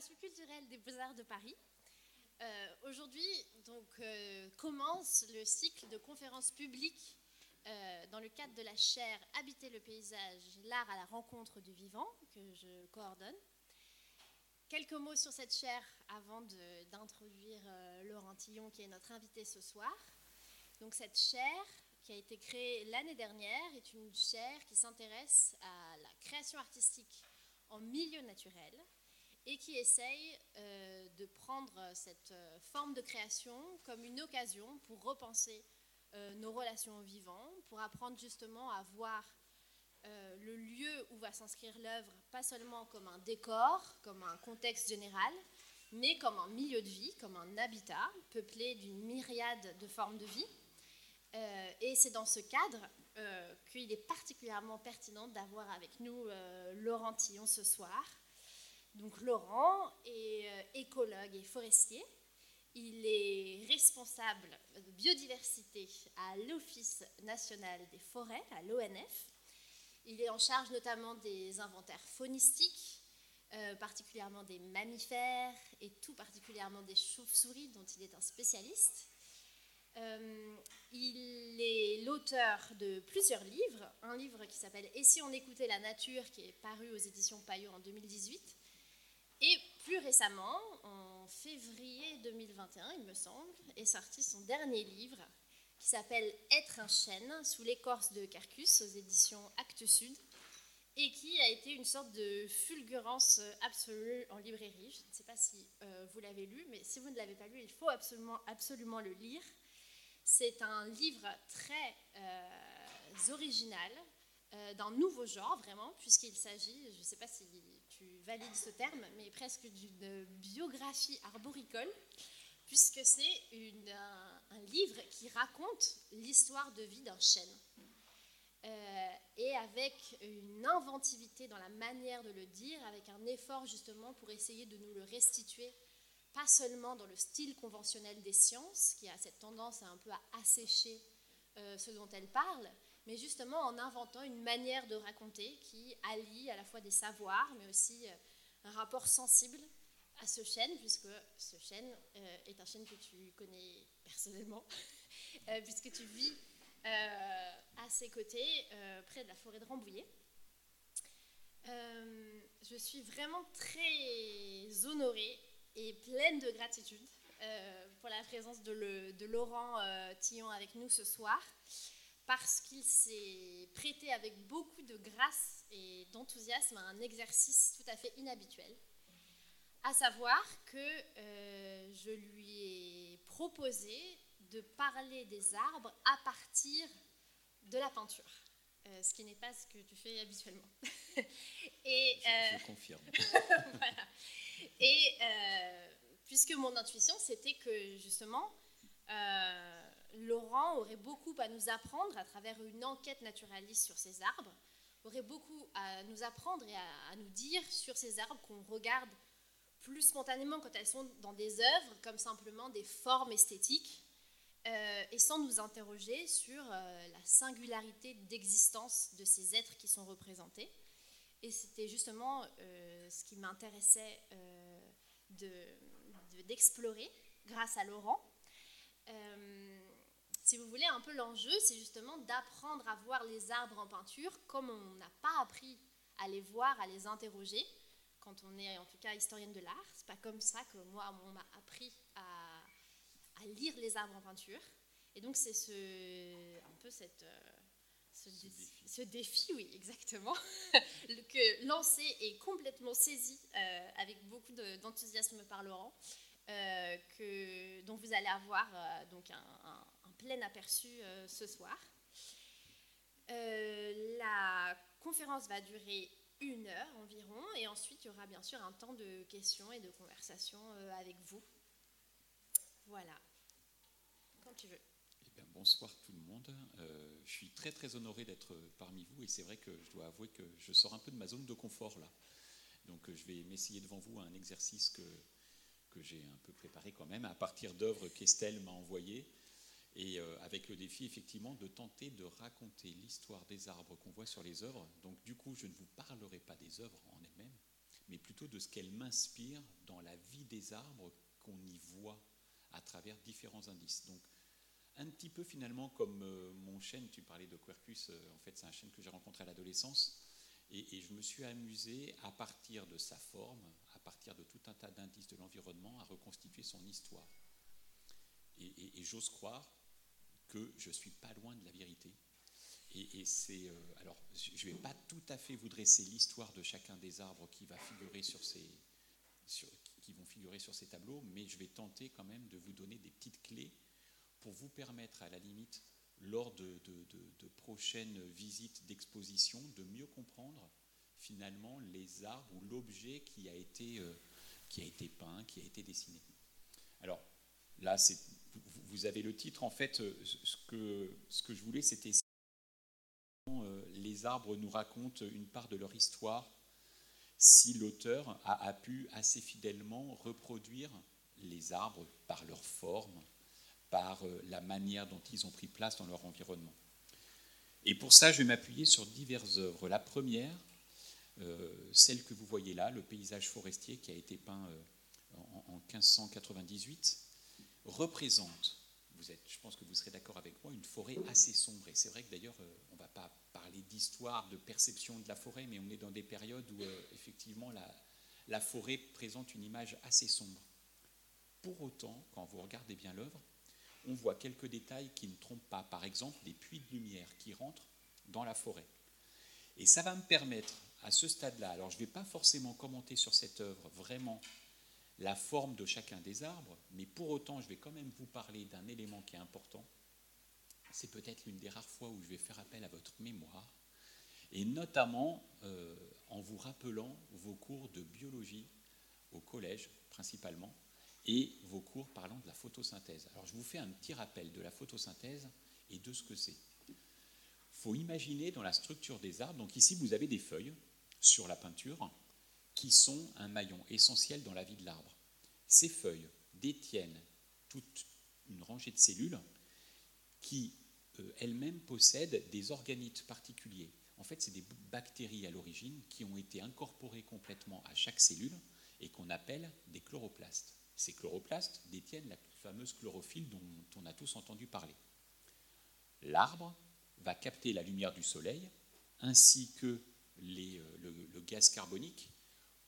Programmation culturelle des Beaux-Arts de Paris. Euh, aujourd'hui, donc, euh, commence le cycle de conférences publiques euh, dans le cadre de la chaire Habiter le paysage, l'art à la rencontre du vivant, que je coordonne. Quelques mots sur cette chaire avant d'introduire Laurent Tillon, qui est notre invité ce soir. Donc, cette chaire, qui a été créée l'année dernière, est une chaire qui s'intéresse à la création artistique en milieu naturel et qui essaye euh, de prendre cette euh, forme de création comme une occasion pour repenser euh, nos relations au vivant, pour apprendre justement à voir le lieu où va s'inscrire l'œuvre, pas seulement comme un décor, comme un contexte général, mais comme un milieu de vie, comme un habitat peuplé d'une myriade de formes de vie. et c'est dans ce cadre euh, qu'il est particulièrement pertinent d'avoir avec nous euh, Laurent Tillon ce soir. Donc Laurent est euh, écologue et forestier. Il est responsable de biodiversité à l'Office national des forêts, à l'ONF. Il est en charge notamment des inventaires faunistiques, particulièrement des mammifères et tout particulièrement des chauves-souris dont il est un spécialiste. Euh, il est l'auteur de plusieurs livres. Un livre qui s'appelle Et si on écoutait la nature, qui est paru aux éditions Payot en 2018. Et plus récemment, en février 2021, il me semble, est sorti son dernier livre qui s'appelle Être un chêne sous l'écorce de Carcus aux éditions Actes Sud et qui a été une sorte de fulgurance absolue en librairie. Je ne sais pas si euh, vous l'avez lu, mais si vous ne l'avez pas lu, il faut absolument, absolument le lire. C'est un livre très euh, original, euh, d'un nouveau genre vraiment, puisqu'il s'agit, je ne sais pas si tu valides ce terme, mais presque d'une biographie arboricole, puisque c'est un, un, livre qui raconte l'histoire de vie d'un chêne. Euh, et avec une inventivité dans la manière de le dire, avec un effort justement pour essayer de nous le restituer pas seulement dans le style conventionnel des sciences, qui a cette tendance à un peu à assécher euh, ce dont elle parle, mais justement en inventant une manière de raconter qui allie à la fois des savoirs, mais aussi euh, un rapport sensible à ce chêne, puisque ce chêne euh, est un chêne que tu connais personnellement, puisque tu vis à ses côtés, près de la forêt de Rambouillet. je suis vraiment très honorée et pleine de gratitude euh, pour la présence de, Laurent euh, Tillon avec nous ce soir, parce qu'il s'est prêté avec beaucoup de grâce et d'enthousiasme à un exercice tout à fait inhabituel, à savoir que euh, je lui ai proposé de parler des arbres à partir de la peinture. ce qui n'est pas ce que tu fais habituellement. et, je, confirme. voilà. Et euh, puisque mon intuition, c'était que justement, euh, Laurent aurait beaucoup à nous apprendre à travers une enquête naturaliste sur ces arbres, aurait beaucoup à nous apprendre et à, nous dire sur ces arbres qu'on regarde plus spontanément quand elles sont dans des œuvres, comme simplement des formes esthétiques, euh, et sans nous interroger sur la singularité d'existence de ces êtres qui sont représentés. Et c'était justement ce qui m'intéressait d'explorer de, grâce à Laurent. Euh, si vous voulez, un peu l'enjeu, c'est justement d'apprendre à voir les arbres en peinture comme on n'a pas appris à les voir, à les interroger quand on est en tout cas historienne de l'art. C'est pas comme ça que moi, on m'a appris à, à, lire les arbres en peinture. Et donc c'est ce, un peu cette, euh, ce, défi. oui, exactement, que lancé et complètement saisi euh, avec beaucoup d'enthousiasme par Laurent, euh, que, dont vous allez avoir euh, donc un, plein aperçu ce soir. la conférence va durer une heure environ, et ensuite il y aura bien sûr un temps de questions et de conversation avec vous. Voilà, quand tu veux bonsoir tout le monde. Euh, je suis très très honoré d'être parmi vous et c'est vrai que je dois avouer que je sors un peu de ma zone de confort là. Donc euh, je vais m'essayer devant vous un exercice que, que j'ai un peu préparé quand même à partir d'œuvres qu'Estelle m'a envoyées et euh, avec le défi effectivement de tenter de raconter l'histoire des arbres qu'on voit sur les œuvres. Donc du coup je ne vous parlerai pas des œuvres en elles-mêmes, mais plutôt de ce qu'elle m'inspire dans la vie des arbres qu'on y voit à travers différents indices. Donc, un petit peu finalement comme euh, mon chêne, tu parlais de Quercus, euh, en fait c'est un chêne que j'ai rencontré à l'adolescence, et, je me suis amusé à partir de sa forme, à partir de tout un tas d'indices de l'environnement, à reconstituer son histoire. Et, j'ose croire que je suis pas loin de la vérité. Et, c'est euh, alors je ne vais pas tout à fait vous dresser l'histoire de chacun des arbres qui va figurer sur ces qui vont figurer sur ces tableaux, mais je vais tenter quand même de vous donner des petites clés pour vous permettre, à la limite, lors de, prochaines visites d'exposition, de mieux comprendre finalement les arbres ou l'objet qui, a été, euh, qui a été peint, qui a été dessiné. Alors là, vous avez le titre. En fait, euh, ce que, je voulais, c'était euh, les arbres nous racontent une part de leur histoire si l'auteur a, pu assez fidèlement reproduire les arbres par leur forme, par euh, la manière dont ils ont pris place dans leur environnement. Et pour ça, je vais m'appuyer sur diverses œuvres. La première, celle que vous voyez là, le paysage forestier qui a été peint en, 1598, représente, je pense que vous serez d'accord avec moi, une forêt assez sombre. Et c'est vrai que d'ailleurs, on ne va pas parler d'histoire, de perception de la forêt, mais on est dans des périodes où effectivement la, la forêt présente une image assez sombre. Pour autant, quand vous regardez bien l'œuvre, on voit quelques détails qui ne trompent pas. Par exemple, des puits de lumière qui rentrent dans la forêt. Et ça va me permettre, à ce stade-là, alors je ne vais pas forcément commenter sur cette œuvre vraiment la forme de chacun des arbres, mais pour autant, je vais quand même vous parler d'un élément qui est important. C'est peut-être l'une des rares fois où je vais faire appel à votre mémoire, et notamment euh, en vous rappelant vos cours de biologie au collège principalement, et vos cours parlant de la photosynthèse. Alors je vous fais un petit rappel de la photosynthèse et de ce que c'est. Il faut imaginer dans la structure des arbres, donc ici vous avez des feuilles sur la peinture qui sont un maillon essentiel dans la vie de l'arbre. Ces feuilles détiennent toute une rangée de cellules qui euh, elles-mêmes possèdent des organites particuliers. En fait, c'est des bactéries à l'origine qui ont été incorporées complètement à chaque cellule et qu'on appelle des chloroplastes. Ces chloroplastes détiennent la fameuse chlorophylle dont on a tous entendu parler. L'arbre va capter la lumière du soleil ainsi que euh, le, gaz carbonique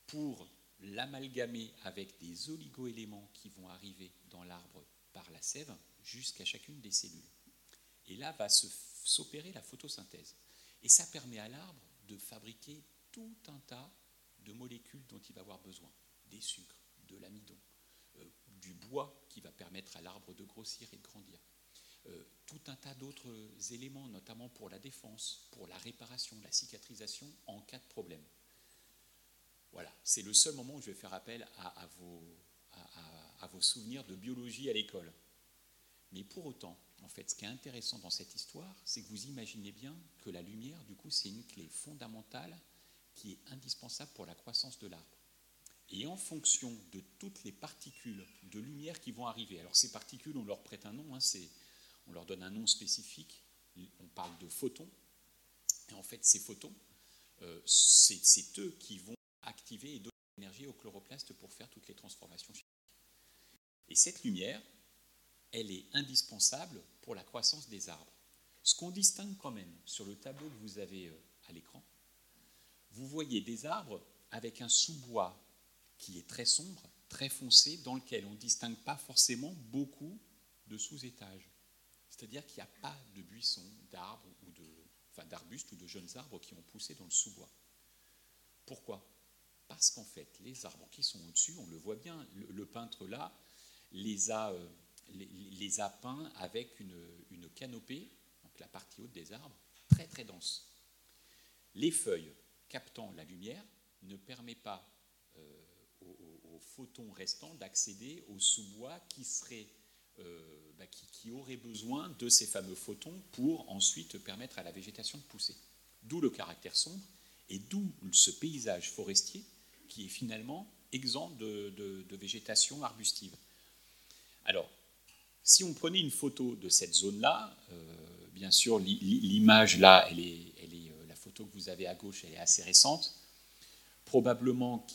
pour l'amalgamer avec des oligoéléments qui vont arriver dans l'arbre par la sève jusqu'à chacune des cellules. Et là va s'opérer la photosynthèse. Et ça permet à l'arbre de fabriquer tout un tas de molécules dont il va avoir besoin. Des sucres, de l'amidon, euh, du bois qui va permettre à l'arbre de grossir et de grandir. Euh, tout un tas d'autres éléments, notamment pour la défense, pour la réparation, la cicatrisation en cas de problème. Voilà, c'est le seul moment où je vais faire appel à, vos, souvenirs de biologie à l'école. Mais pour autant, en fait, ce qui est intéressant dans cette histoire, c'est que vous imaginez bien que la lumière, du coup, c'est une clé fondamentale qui est indispensable pour la croissance de l'arbre et en fonction de toutes les particules de lumière qui vont arriver. Alors ces particules, on leur prête un nom, hein, on leur donne un nom spécifique, on parle de photons, et en fait ces photons, euh, c'est eux qui vont activer et donner l'énergie au chloroplaste pour faire toutes les transformations chimiques. Et cette lumière, elle est indispensable pour la croissance des arbres. Ce qu'on distingue quand même sur le tableau que vous avez euh, à l'écran, vous voyez des arbres avec un sous-bois qui est très sombre, très foncé, dans lequel on ne distingue pas forcément beaucoup de sous-étages. C'est-à-dire qu'il n'y a pas de buissons, d'arbres ou de, enfin, d'arbustes ou de jeunes arbres qui ont poussé dans le sous-bois. Pourquoi? Parce qu'en fait, les arbres qui sont au-dessus, on le voit bien, le, peintre là les a, euh, les, a peints avec une, canopée, donc la partie haute des arbres, très très dense. Les feuilles captant la lumière ne permettent pas aux, photons restants d'accéder au sous-bois qui, serait, euh, bah, qui, aurait besoin de ces fameux photons pour ensuite permettre à la végétation de pousser. D'où le caractère sombre et d'où ce paysage forestier qui est finalement exempt de, végétation arbustive. Alors, si on prenait une photo de cette zone-là, euh, bien sûr, l'image là, elle est, euh, la photo que vous avez à gauche, elle est assez récente. Probablement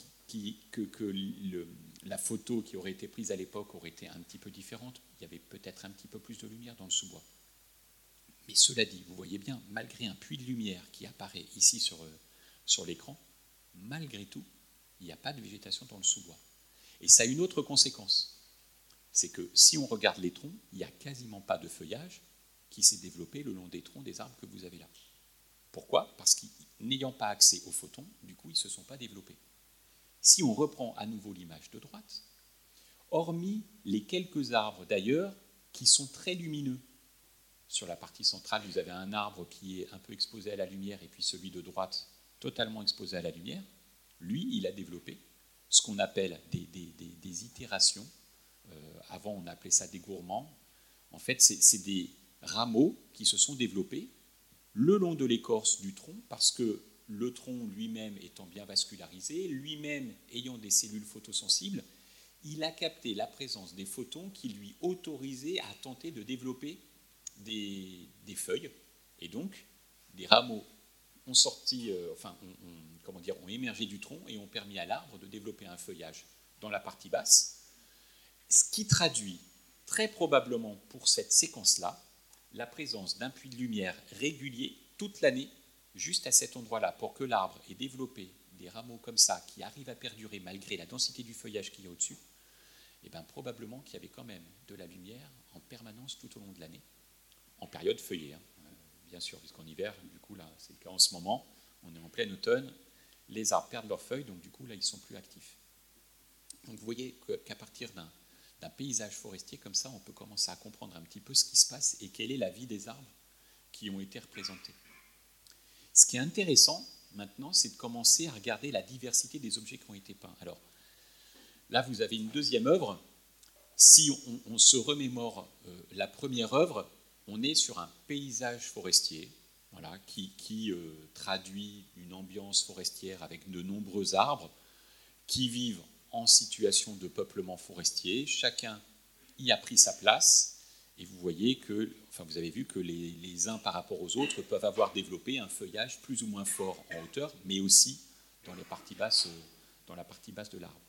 que, la photo qui aurait été prise à l'époque aurait été un petit peu différente. Il y avait peut-être un petit peu plus de lumière dans le sous-bois. Mais cela dit, vous voyez bien, malgré un puits de lumière qui apparaît ici sur, euh, sur l'écran, malgré tout, il n'y a pas de végétation dans le sous-bois. Et ça a une autre conséquence. C'est que si on regarde les troncs, il n'y a quasiment pas de feuillage qui s'est développé le long des troncs des arbres que vous avez là. Pourquoi? Parce qu'ils n'ayant pas accès aux photons, du coup, ils ne se sont pas développés. Si on reprend à nouveau l'image de droite, hormis les quelques arbres d'ailleurs qui sont très lumineux, sur la partie centrale, vous avez un arbre qui est un peu exposé à la lumière et puis celui de droite totalement exposé à la lumière. Lui, il a développé ce qu'on appelle des, itérations. Euh, avant, on appelait ça des gourmands. En fait, c'est des rameaux qui se sont développés le long de l'écorce du tronc, parce que le tronc lui-même étant bien vascularisé, lui-même ayant des cellules photosensibles, il a capté la présence des photons qui lui autorisaient à tenter de développer des, feuilles. Et donc, des rameaux ont sorti, euh, enfin, comment ont émergé du tronc et ont permis à l'arbre de développer un feuillage dans la partie basse, ce qui traduit très probablement pour cette séquence-là la présence d'un puits de lumière régulier toute l'année, juste à cet endroit-là, pour que l'arbre ait développé des rameaux comme ça, qui arrivent à perdurer malgré la densité du feuillage qu'il y a au-dessus, et eh bien probablement qu'il y avait quand même de la lumière en permanence tout au long de l'année, en période feuillée, hein. Bien sûr, puisqu'en hiver, du coup là, c'est le cas en ce moment, on est en plein automne, les arbres perdent leurs feuilles, donc du coup là, ils sont plus actifs. Donc vous voyez qu'à partir d'un d'un paysage forestier comme ça, on peut commencer à comprendre un petit peu ce qui se passe et quelle est la vie des arbres qui ont été représentés. Ce qui est intéressant maintenant, c'est de commencer à regarder la diversité des objets qui ont été peints. Alors là, vous avez une deuxième œuvre. Si on, se remémore euh, la première œuvre, on est sur un paysage forestier, voilà, qui, euh, traduit une ambiance forestière avec de nombreux arbres qui vivent en situation de peuplement forestier. Chacun y a pris sa place. Et vous voyez que, enfin, vous avez vu que les, uns par rapport aux autres peuvent avoir développé un feuillage plus ou moins fort en hauteur, mais aussi dans, la partie basse de l'arbre.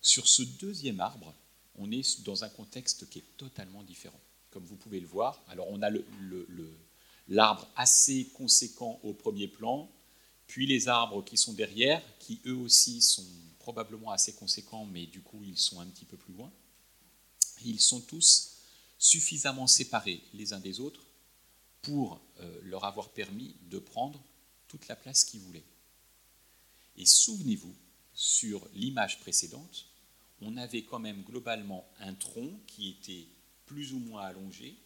Sur ce deuxième arbre, on est dans un contexte qui est totalement différent. Comme vous pouvez le voir, alors on a l'arbre assez conséquent au premier plan, puis les arbres qui sont derrière, qui eux aussi sont probablement assez conséquents, mais du coup ils sont un petit peu plus loin. Ils sont tous suffisamment séparés les uns des autres pour euh, leur avoir permis de prendre toute la place qu'ils voulaient. Et souvenez-vous, sur l'image précédente, on avait quand même globalement un tronc qui était plus ou moins allongé,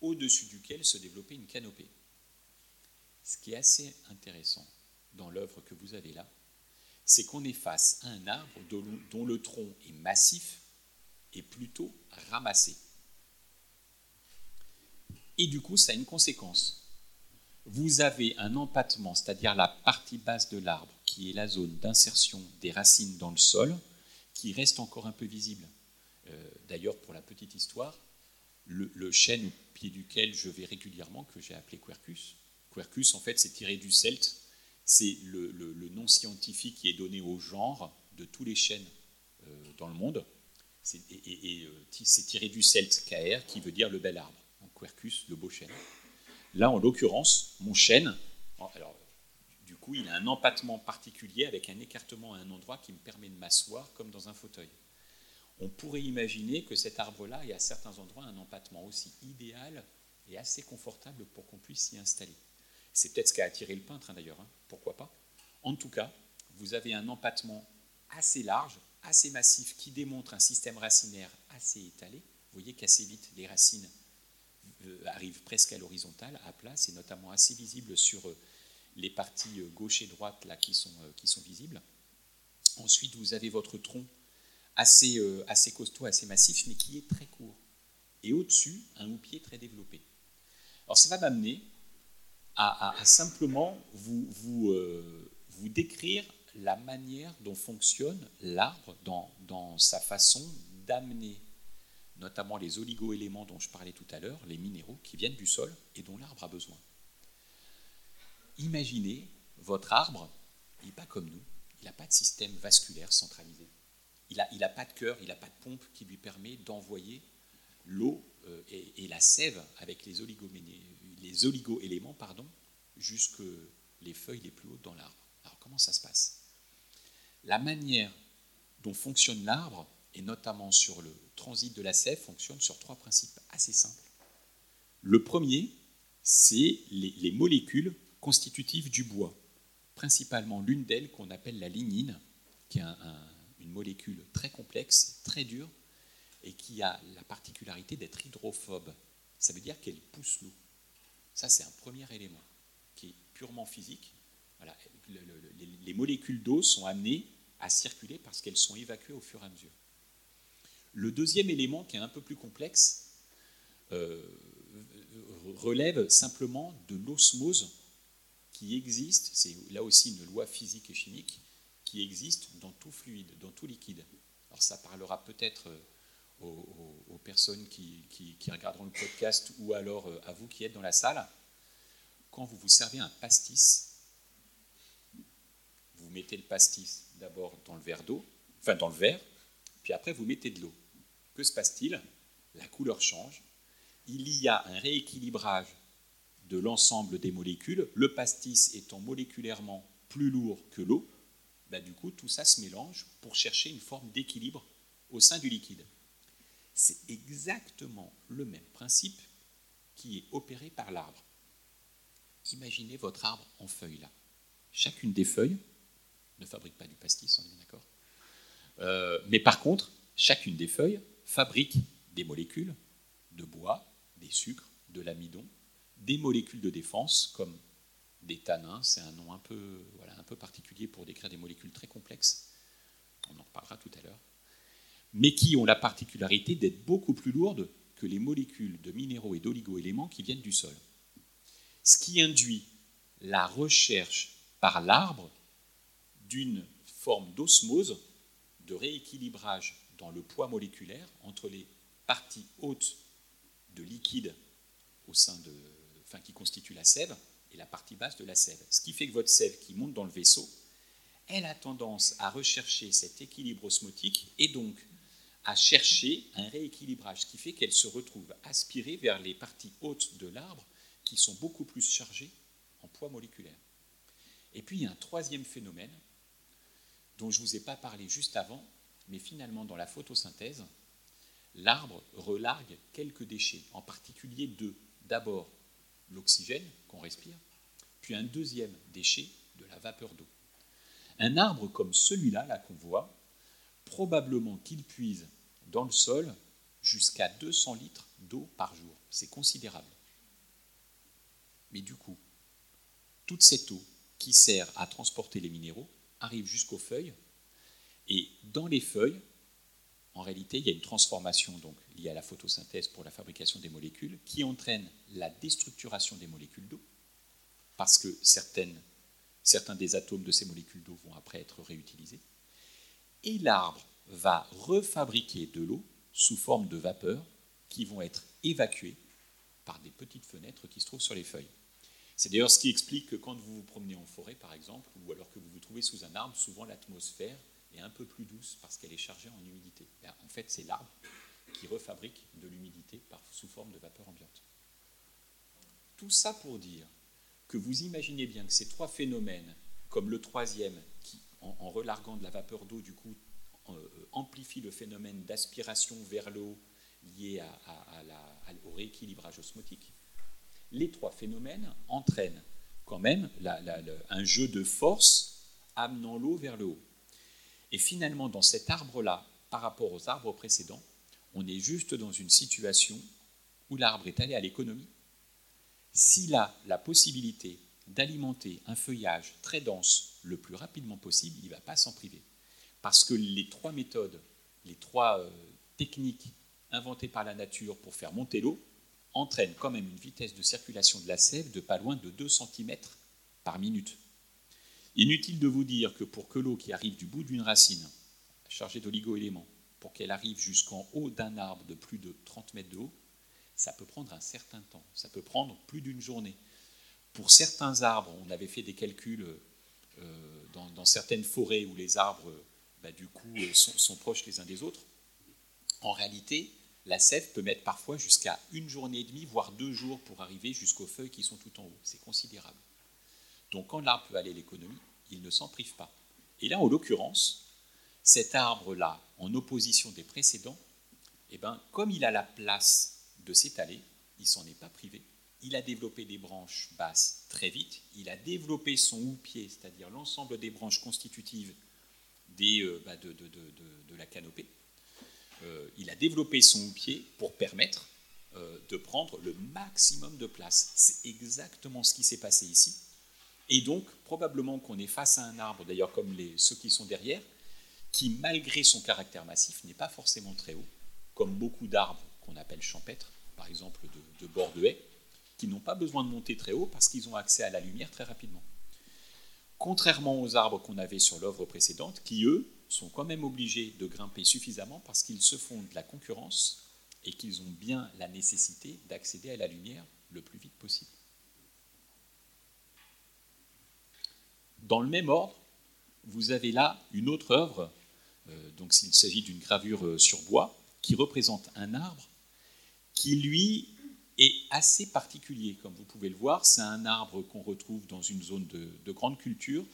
au-dessus duquel se développait une canopée. Ce qui est assez intéressant dans l'œuvre que vous avez là, c'est qu'on est face à un arbre dont le tronc est massif et plutôt ramassé. Et du coup, ça a une conséquence. Vous avez un empattement, c'est-à-dire la partie basse de l'arbre, qui est la zone d'insertion des racines dans le sol, qui reste encore un peu visible. Euh, d'ailleurs, pour la petite histoire, le, chêne au pied duquel je vais régulièrement, que j'ai appelé Quercus, Quercus, en fait, c'est tiré du celte c'est le, nom scientifique qui est donné au genre de tous les chênes euh, dans le monde. et, euh, c'est tiré du celte KR qui veut dire le bel arbre. Quercus, le beau chêne. Là, en l'occurrence, mon chêne, alors, du coup, il a un empattement particulier avec un écartement à un endroit qui me permet de m'asseoir comme dans un fauteuil. On pourrait imaginer que cet arbre-là ait à certains endroits un empattement aussi idéal et assez confortable pour qu'on puisse s'y installer. C'est peut-être ce qui a attiré le peintre hein, d'ailleurs, hein. pourquoi pas? En tout cas, vous avez un empattement assez large, assez massif, qui démontre un système racinaire assez étalé. Vous voyez qu'assez vite, les racines euh, arrivent presque à l'horizontale, à plat. C'est notamment assez visible sur euh, les parties euh, gauche et droite là, qui, sont, qui sont visibles. Ensuite, vous avez votre tronc assez, assez costaud, assez massif, mais qui est très court. Et au-dessus, un houppier très développé. Alors ça va m'amener à, simplement euh, vous, décrire la manière dont fonctionne l'arbre dans, dans, sa façon d'amener notamment les oligo-éléments dont je parlais tout à l'heure, les minéraux qui viennent du sol et dont l'arbre a besoin. Imaginez votre arbre, il n'est pas comme nous, il n'a pas de système vasculaire centralisé. Il n'a pas de cœur, il n'a pas de pompe qui lui permet d'envoyer l'eau euh, et, la sève avec les, les oligo-éléments jusque les feuilles les plus hautes dans l'arbre. Alors comment ça se passe? La manière dont fonctionne l'arbre, et notamment sur le transit de la sève, fonctionne sur trois principes assez simples. Le premier, c'est les, molécules constitutives du bois, principalement l'une d'elles qu'on appelle la lignine, qui est une molécule très complexe, très dure, et qui a la particularité d'être hydrophobe. Ça veut dire qu'elle pousse l'eau. Ça, c'est un premier élément qui est purement physique. Voilà. les molécules d'eau sont amenées à circuler parce qu'elles sont évacuées au fur et à mesure. Le deuxième élément, qui est un peu plus complexe, euh, relève simplement de l'osmose qui existe, c'est là aussi une loi physique et chimique, qui existe dans tout fluide, dans tout liquide. Alors ça parlera peut-être euh, aux, personnes qui, regarderont le podcast ou alors euh, à vous qui êtes dans la salle. Quand vous vous servez un pastis, vous mettez le pastis d'abord dans le verre d'eau, enfin dans le verre, puis après vous mettez de l'eau. Que se passe-t-il? La couleur change. Il y a un rééquilibrage de l'ensemble des molécules. Le pastis étant moléculairement plus lourd que l'eau, bah, du coup tout ça se mélange pour chercher une forme d'équilibre au sein du liquide. C'est exactement le même principe qui est opéré par l'arbre. Imaginez votre arbre en feuilles là. Chacune des feuilles ne fabrique pas du pastis, on est bien d'accord. Euh, mais par contre, chacune des feuilles fabrique des molécules de bois, des sucres, de l'amidon, des molécules de défense comme des tanins, c'est un nom un peu, voilà, un peu particulier pour décrire des molécules très complexes, on en reparlera tout à l'heure, mais qui ont la particularité d'être beaucoup plus lourdes que les molécules de minéraux et d'oligo-éléments qui viennent du sol. Ce qui induit la recherche par l'arbre d'une forme d'osmose, de rééquilibrage dans le poids moléculaire entre les parties hautes de liquide au sein de, qui constitue la sève et la partie basse de la sève. Ce qui fait que votre sève qui monte dans le vaisseau, elle a tendance à rechercher cet équilibre osmotique et donc à chercher un rééquilibrage, ce qui fait qu'elle se retrouve aspirée vers les parties hautes de l'arbre qui sont beaucoup plus chargées en poids moléculaire. Et puis il y a un troisième phénomène dont je ne vous ai pas parlé juste avant, mais finalement dans la photosynthèse, l'arbre relargue quelques déchets, en particulier deux. D'abord l'oxygène qu'on respire, puis un deuxième déchet de la vapeur d'eau. Un arbre comme celui-là, là, qu'on voit, probablement qu'il puise dans le sol jusqu'à 200 litres d'eau par jour. C'est considérable. Mais du coup, toute cette eau qui sert à transporter les minéraux, arrive jusqu'aux feuilles. Et dans les feuilles, en réalité, il y a une transformation donc, liée à la photosynthèse pour la fabrication des molécules qui entraîne la déstructuration des molécules d'eau, parce que certains des atomes de ces molécules d'eau vont après être réutilisés. Et l'arbre va refabriquer de l'eau sous forme de vapeur qui vont être évacuées par des petites fenêtres qui se trouvent sur les feuilles. C'est d'ailleurs ce qui explique que quand vous vous promenez en forêt, par exemple, ou alors que vous vous trouvez sous un arbre, souvent l'atmosphère est un peu plus douce parce qu'elle est chargée en humidité. en fait, c'est l'arbre qui refabrique de l'humidité sous forme de vapeur ambiante. Tout ça pour dire que vous imaginez bien que ces trois phénomènes, comme le troisième, qui, en, relarguant de la vapeur d'eau, du coup, euh, amplifie le phénomène d'aspiration vers l'eau lié au rééquilibrage osmotique, les trois phénomènes entraînent quand même un jeu de force amenant l'eau vers le haut. Et finalement, dans cet arbre-là, par rapport aux arbres précédents, on est juste dans une situation où l'arbre est allé à l'économie. S'il a la possibilité d'alimenter un feuillage très dense le plus rapidement possible, il ne va pas s'en priver. Parce que les trois méthodes, les trois euh, techniques inventées par la nature pour faire monter l'eau entraîne quand même une vitesse de circulation de la sève de pas loin de 2 cm par minute. Inutile de vous dire que pour que l'eau qui arrive du bout d'une racine, chargée d'oligo-éléments, pour qu'elle arrive jusqu'en haut d'un arbre de plus de 30 mètres de haut, ça peut prendre un certain temps, ça peut prendre plus d'une journée. Pour certains arbres, on avait fait des calculs euh, dans, certaines forêts où les arbres, bah, du coup, sont, proches les uns des autres, en réalité, la sève peut mettre parfois jusqu'à une journée et demie, voire deux jours pour arriver jusqu'aux feuilles qui sont tout en haut. C'est considérable. Donc quand l'arbre peut aller l'économie, il ne s'en prive pas. Et là, en l'occurrence, cet arbre-là, en opposition des précédents, eh ben, comme il a la place de s'étaler, il s'en est pas privé. Il a développé des branches basses très vite. Il a développé son houppier, c'est-à-dire l'ensemble des branches constitutives euh, bah, de, la canopée. Euh, il a développé son houppier pour permettre euh, de prendre le maximum de place. C'est exactement ce qui s'est passé ici. Et donc, probablement qu'on est face à un arbre, d'ailleurs comme ceux qui sont derrière, qui, malgré son caractère massif, n'est pas forcément très haut, comme beaucoup d'arbres qu'on appelle champêtres, par exemple de, de bord de haie, qui n'ont pas besoin de monter très haut parce qu'ils ont accès à la lumière très rapidement. Contrairement aux arbres qu'on avait sur l'œuvre précédente, qui, eux, sont quand même obligés de grimper suffisamment parce qu'ils se font de la concurrence et qu'ils ont bien la nécessité d'accéder à la lumière le plus vite possible. Dans le même ordre, vous avez là une autre œuvre, euh, donc s'il s'agit d'une gravure euh, sur bois, qui représente un arbre qui, lui, est assez particulier. Comme vous pouvez le voir, c'est un arbre qu'on retrouve dans une zone de, grande culture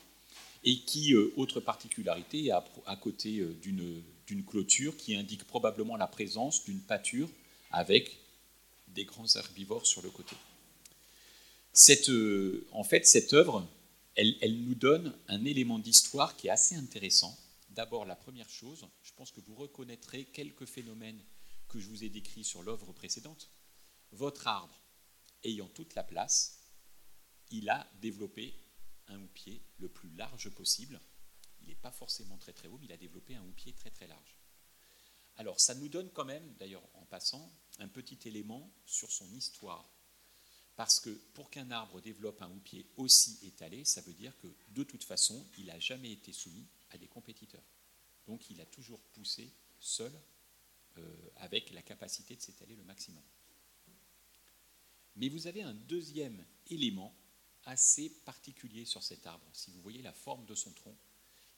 et qui, euh, autre particularité, est à, côté d'une clôture qui indique probablement la présence d'une pâture avec des grands herbivores sur le côté. Cette, en fait, cette œuvre elle, nous donne un élément d'histoire qui est assez intéressant. D'abord, la première chose, je pense que vous reconnaîtrez quelques phénomènes que je vous ai décrits sur l'œuvre précédente. Votre arbre ayant toute la place, il a développé un houppier le plus large possible. Il n'est pas forcément très très haut, mais il a développé un houppier très très large. Alors ça nous donne quand même, d'ailleurs en passant, un petit élément sur son histoire. Parce que pour qu'un arbre développe un houppier aussi étalé, ça veut dire que de toute façon, il n'a jamais été soumis à des compétiteurs. Donc il a toujours poussé seul euh, avec la capacité de s'étaler le maximum. Mais vous avez un deuxième élément assez particulier sur cet arbre. Si vous voyez la forme de son tronc,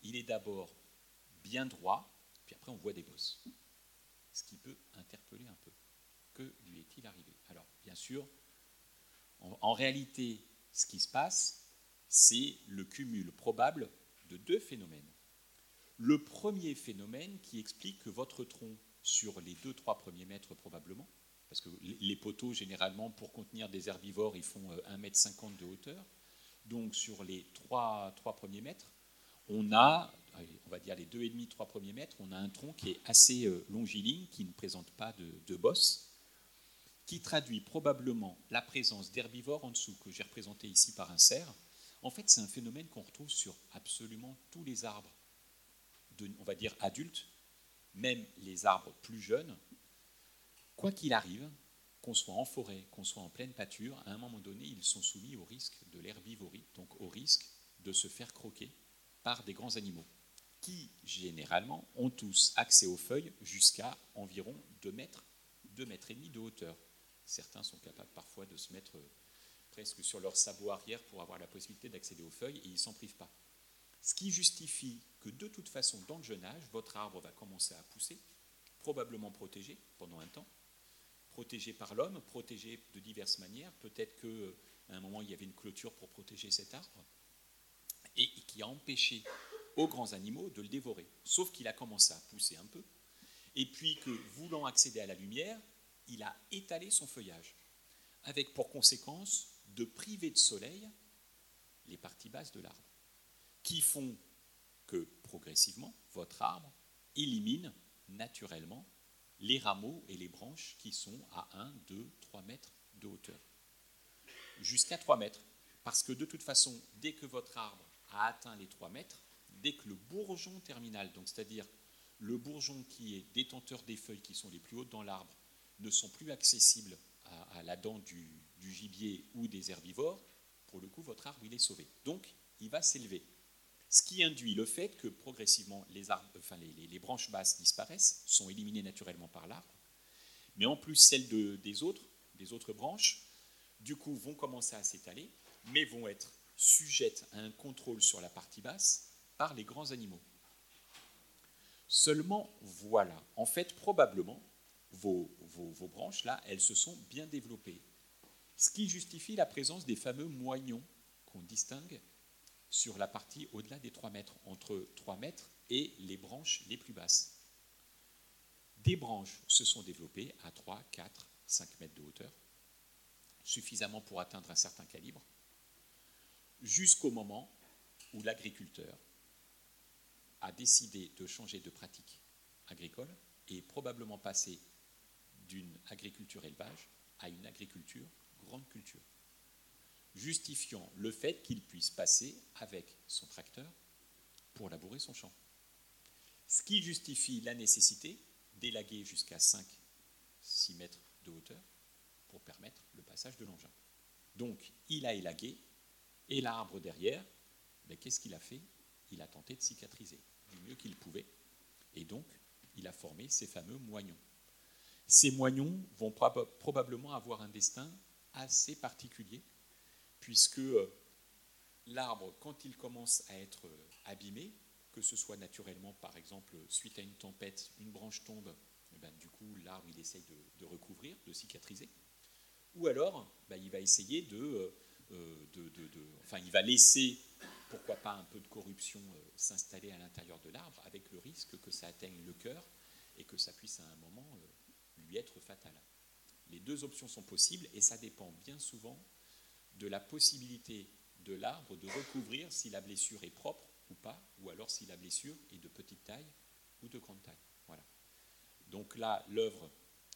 il est d'abord bien droit, puis après on voit des bosses. Ce qui peut interpeller un peu. Que lui est-il arrivé? Alors, bien sûr, en, réalité, ce qui se passe, c'est le cumul probable de deux phénomènes. Le premier phénomène qui explique que votre tronc, sur les deux, trois premiers mètres probablement, parce que les poteaux, généralement, pour contenir des herbivores, ils font 1,50 m de hauteur. Donc, sur les trois, trois premiers mètres, on a, on va dire les 2,5, 3 premiers mètres, on a un tronc qui est assez euh, longiligne, qui ne présente pas de, de bosse qui traduit probablement la présence d'herbivores en dessous, que j'ai représenté ici par un cerf. En fait, c'est un phénomène qu'on retrouve sur absolument tous les arbres, on va dire adultes, même les arbres plus jeunes. Quoi qu'il arrive, qu'on soit en forêt, qu'on soit en pleine pâture, à un moment donné, ils sont soumis au risque de l'herbivorie, donc au risque de se faire croquer par des grands animaux, qui généralement ont tous accès aux feuilles jusqu'à environ 2 mètres, 2 mètres et demi de hauteur. Certains sont capables parfois de se mettre presque sur leur sabot arrière pour avoir la possibilité d'accéder aux feuilles et ils ne s'en privent pas. Ce qui justifie que de toute façon, dans le jeune âge, votre arbre va commencer à pousser, probablement protégé pendant un temps, protégé par l'homme, protégé de diverses manières. Peut-être qu'à un moment, il y avait une clôture pour protéger cet arbre et qui a empêché aux grands animaux de le dévorer. Sauf qu'il a commencé à pousser un peu, et puis que, voulant accéder à la lumière, il a étalé son feuillage, avec pour conséquence de priver de soleil les parties basses de l'arbre, qui font que progressivement, votre arbre élimine naturellement les rameaux et les branches qui sont à 1, 2, 3 mètres de hauteur. Jusqu'à 3 mètres. Parce que de toute façon, dès que votre arbre a atteint les 3 mètres, dès que le bourgeon terminal, donc c'est-à-dire le bourgeon qui est détenteur des feuilles qui sont les plus hautes dans l'arbre, ne sont plus accessibles à, la dent du, gibier ou des herbivores, pour le coup, votre arbre, est sauvé. Donc, il va s'élever. Ce qui induit le fait que progressivement, les, branches basses disparaissent, sont éliminées naturellement par l'arbre, mais en plus, celles de, des, autres, des autres branches, du coup, vont commencer à s'étaler, mais vont être sujette à un contrôle sur la partie basse par les grands animaux. Seulement, voilà, en fait, probablement, vos, vos, branches, là, elles se sont bien développées. Ce qui justifie la présence des fameux moignons qu'on distingue sur la partie au-delà des 3 mètres, entre 3 mètres et les branches les plus basses. Des branches se sont développées à 3, 4, 5 mètres de hauteur, suffisamment pour atteindre un certain calibre, jusqu'au moment où l'agriculteur a décidé de changer de pratique agricole et probablement passer d'une agriculture élevage à une agriculture grande culture, justifiant le fait qu'il puisse passer avec son tracteur pour labourer son champ. Ce qui justifie la nécessité d'élaguer jusqu'à 5-6 mètres de hauteur pour permettre le passage de l'engin. Donc, il a élagué, et l'arbre derrière, mais qu'est-ce qu'il a fait? Il a tenté de cicatriser du mieux qu'il pouvait, et donc il a formé ces fameux moignons. Ces moignons vont probablement avoir un destin assez particulier, puisque euh, l'arbre, quand il commence à être euh, abîmé, que ce soit naturellement, par exemple, suite à une tempête, une branche tombe, eh ben, du coup, l'arbre, il essaye de, recouvrir, de cicatriser. Ou alors, ben, il va essayer euh, de, Enfin, il va laisser, pourquoi pas, un peu de corruption s'installer à l'intérieur de l'arbre, avec le risque que ça atteigne le cœur et que ça puisse à un moment lui être fatal. Les deux options sont possibles et ça dépend bien souvent de la possibilité de l'arbre de recouvrir si la blessure est propre ou pas, ou alors si la blessure est de petite taille ou de grande taille. Voilà. Donc là, l'œuvre,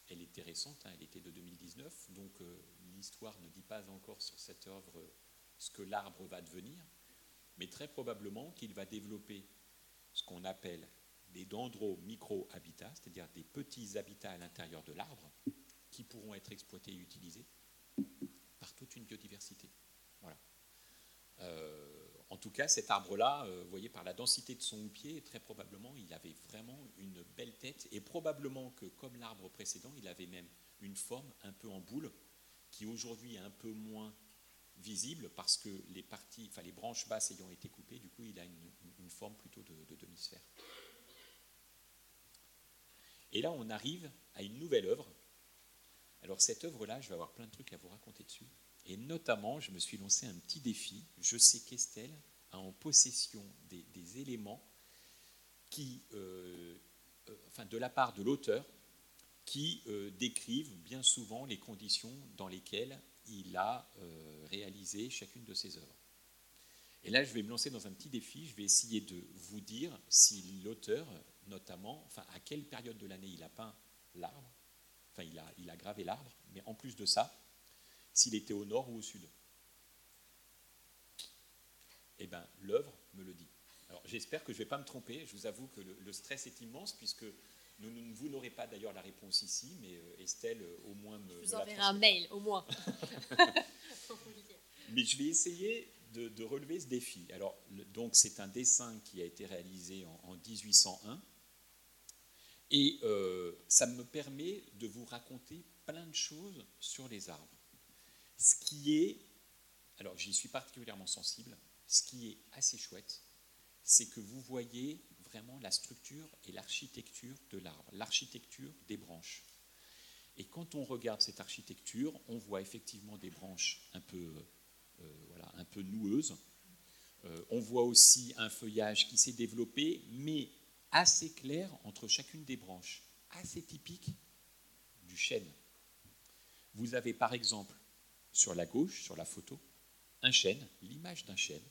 elle était récente, hein, elle était de 2019, donc euh, l'histoire ne dit pas encore sur cette œuvre ce que l'arbre va devenir, mais très probablement qu'il va développer ce qu'on appelle des dendro-micro-habitats, c'est-à-dire des petits habitats à l'intérieur de l'arbre qui pourront être exploités et utilisés par toute une biodiversité. Voilà. Euh, en tout cas, cet arbre-là, euh, vous voyez, par la densité de son houppier, très probablement, il avait vraiment une belle tête, et probablement que, comme l'arbre précédent, il avait même une forme un peu en boule, qui aujourd'hui est un peu moins visible parce que les parties, les branches basses ayant été coupées, du coup, il a une, forme plutôt de demi-sphère. Et là, on arrive à une nouvelle œuvre alors cette œuvre-là, je vais avoir plein de trucs à vous raconter dessus. Et notamment, je me suis lancé un petit défi. Je sais qu'Estelle a en possession des, éléments qui, euh, euh, enfin, de la part de l'auteur, qui euh, décrivent bien souvent les conditions dans lesquelles il a réalisé chacune de ses œuvres. Et là, je vais me lancer dans un petit défi. Je vais essayer de vous dire si l'auteur, notamment, enfin, à quelle période de l'année il a peint l'arbre, enfin il a, il a gravé l'arbre, mais en plus de ça, s'il était au nord ou au sud. Eh bien, l'œuvre me le dit. Alors j'espère que je ne vais pas me tromper, je vous avoue que le, stress est immense, puisque nous, vous n'aurez pas d'ailleurs la réponse ici, mais euh, Estelle euh, au moins me... Je vous enverrai un mail, au moins. mais je vais essayer de, relever ce défi. Alors, donc c'est un dessin qui a été réalisé en, en 1801 et euh, ça me permet de vous raconter plein de choses sur les arbres. Ce qui est, alors j'y suis particulièrement sensible, ce qui est assez chouette, c'est que vous voyez vraiment la structure et l'architecture de l'arbre, l'architecture des branches. Et quand on regarde cette architecture, on voit effectivement des branches un peu, euh, voilà, un peu noueuses. Euh, on voit aussi un feuillage qui s'est développé, mais assez clair entre chacune des branches, assez typique du chêne. Vous avez par exemple sur la gauche, sur la photo, un chêne, l'image d'un chêne,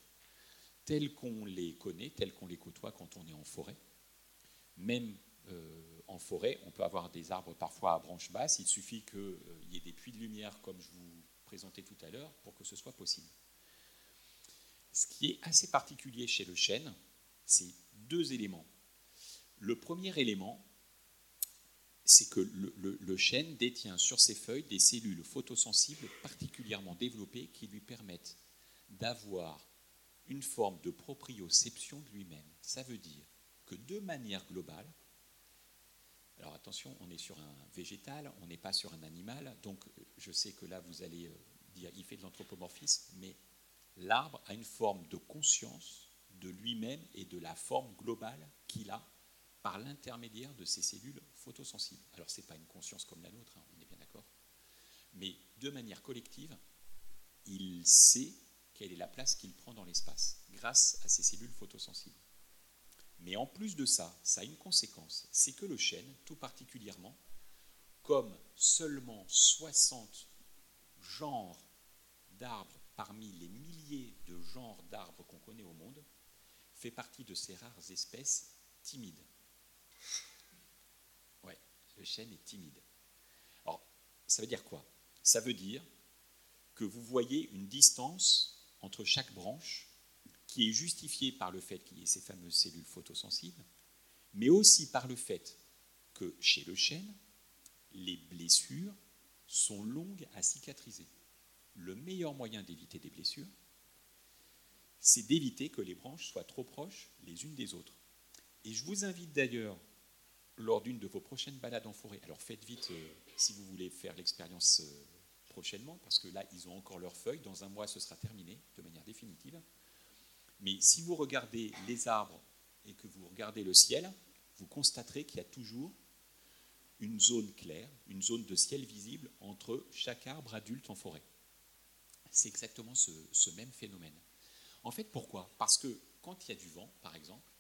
tel qu'on les connaît, tel qu'on les côtoie quand on est en forêt. Même euh, en forêt, on peut avoir des arbres parfois à branches basses, il suffit qu'il euh, y ait des puits de lumière comme je vous présentais tout à l'heure pour que ce soit possible. Ce qui est assez particulier chez le chêne, c'est deux éléments. Le premier élément, c'est que le, chêne détient sur ses feuilles des cellules photosensibles particulièrement développées qui lui permettent d'avoir une forme de proprioception de lui-même. Ça veut dire que de manière globale, alors attention, on est sur un végétal, on n'est pas sur un animal, donc je sais que là vous allez euh, dire il fait de l'anthropomorphisme, mais l'arbre a une forme de conscience de lui-même et de la forme globale qu'il a par l'intermédiaire de ses cellules photosensibles. Alors ce n'est pas une conscience comme la nôtre, hein, on est bien d'accord, mais de manière collective, il sait quelle est la place qu'il prend dans l'espace grâce à ses cellules photosensibles. Mais en plus de ça, ça a une conséquence, c'est que le chêne, tout particulièrement, comme seulement 60 genres d'arbres parmi les milliers de genres d'arbres qu'on connaît au monde, fait partie de ces rares espèces timides. Ouais, le chêne est timide. Alors, ça veut dire quoi? Ça veut dire que vous voyez une distance entre chaque branche qui est justifiée par le fait qu'il y ait ces fameuses cellules photosensibles, mais aussi par le fait que chez le chêne, les blessures sont longues à cicatriser. Le meilleur moyen d'éviter des blessures, c'est d'éviter que les branches soient trop proches les unes des autres. Et je vous invite d'ailleurs, lors d'une de vos prochaines balades en forêt, alors faites vite euh, si vous voulez faire l'expérience euh, prochainement, parce que là, ils ont encore leurs feuilles, dans un mois, ce sera terminé de manière définitive. Mais si vous regardez les arbres et que vous regardez le ciel, vous constaterez qu'il y a toujours une zone claire, une zone de ciel visible entre chaque arbre adulte en forêt. C'est exactement ce, même phénomène. En fait, pourquoi? Parce que quand il y a du vent, par exemple,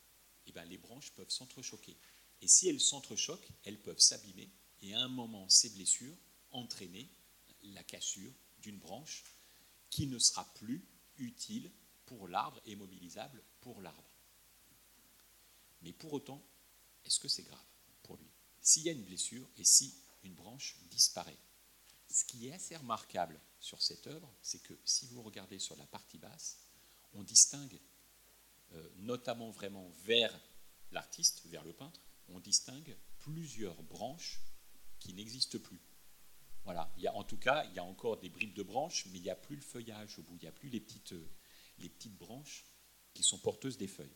eh ben, les branches peuvent s'entrechoquer. Et si elles s'entrechoquent, elles peuvent s'abîmer et à un moment, ces blessures entraîner la cassure d'une branche qui ne sera plus utile pour l'arbre et mobilisable pour l'arbre. Mais pour autant, est-ce que c'est grave pour lui? S'il y a une blessure et si une branche disparaît. Ce qui est assez remarquable sur cette œuvre, c'est que si vous regardez sur la partie basse, on distingue, euh, notamment vraiment vers l'artiste, vers le peintre, on distingue plusieurs branches qui n'existent plus. Voilà, en tout cas, il y a encore des bribes de branches, mais il n'y a plus le feuillage au bout, il n'y a plus les petites, les petites branches qui sont porteuses des feuilles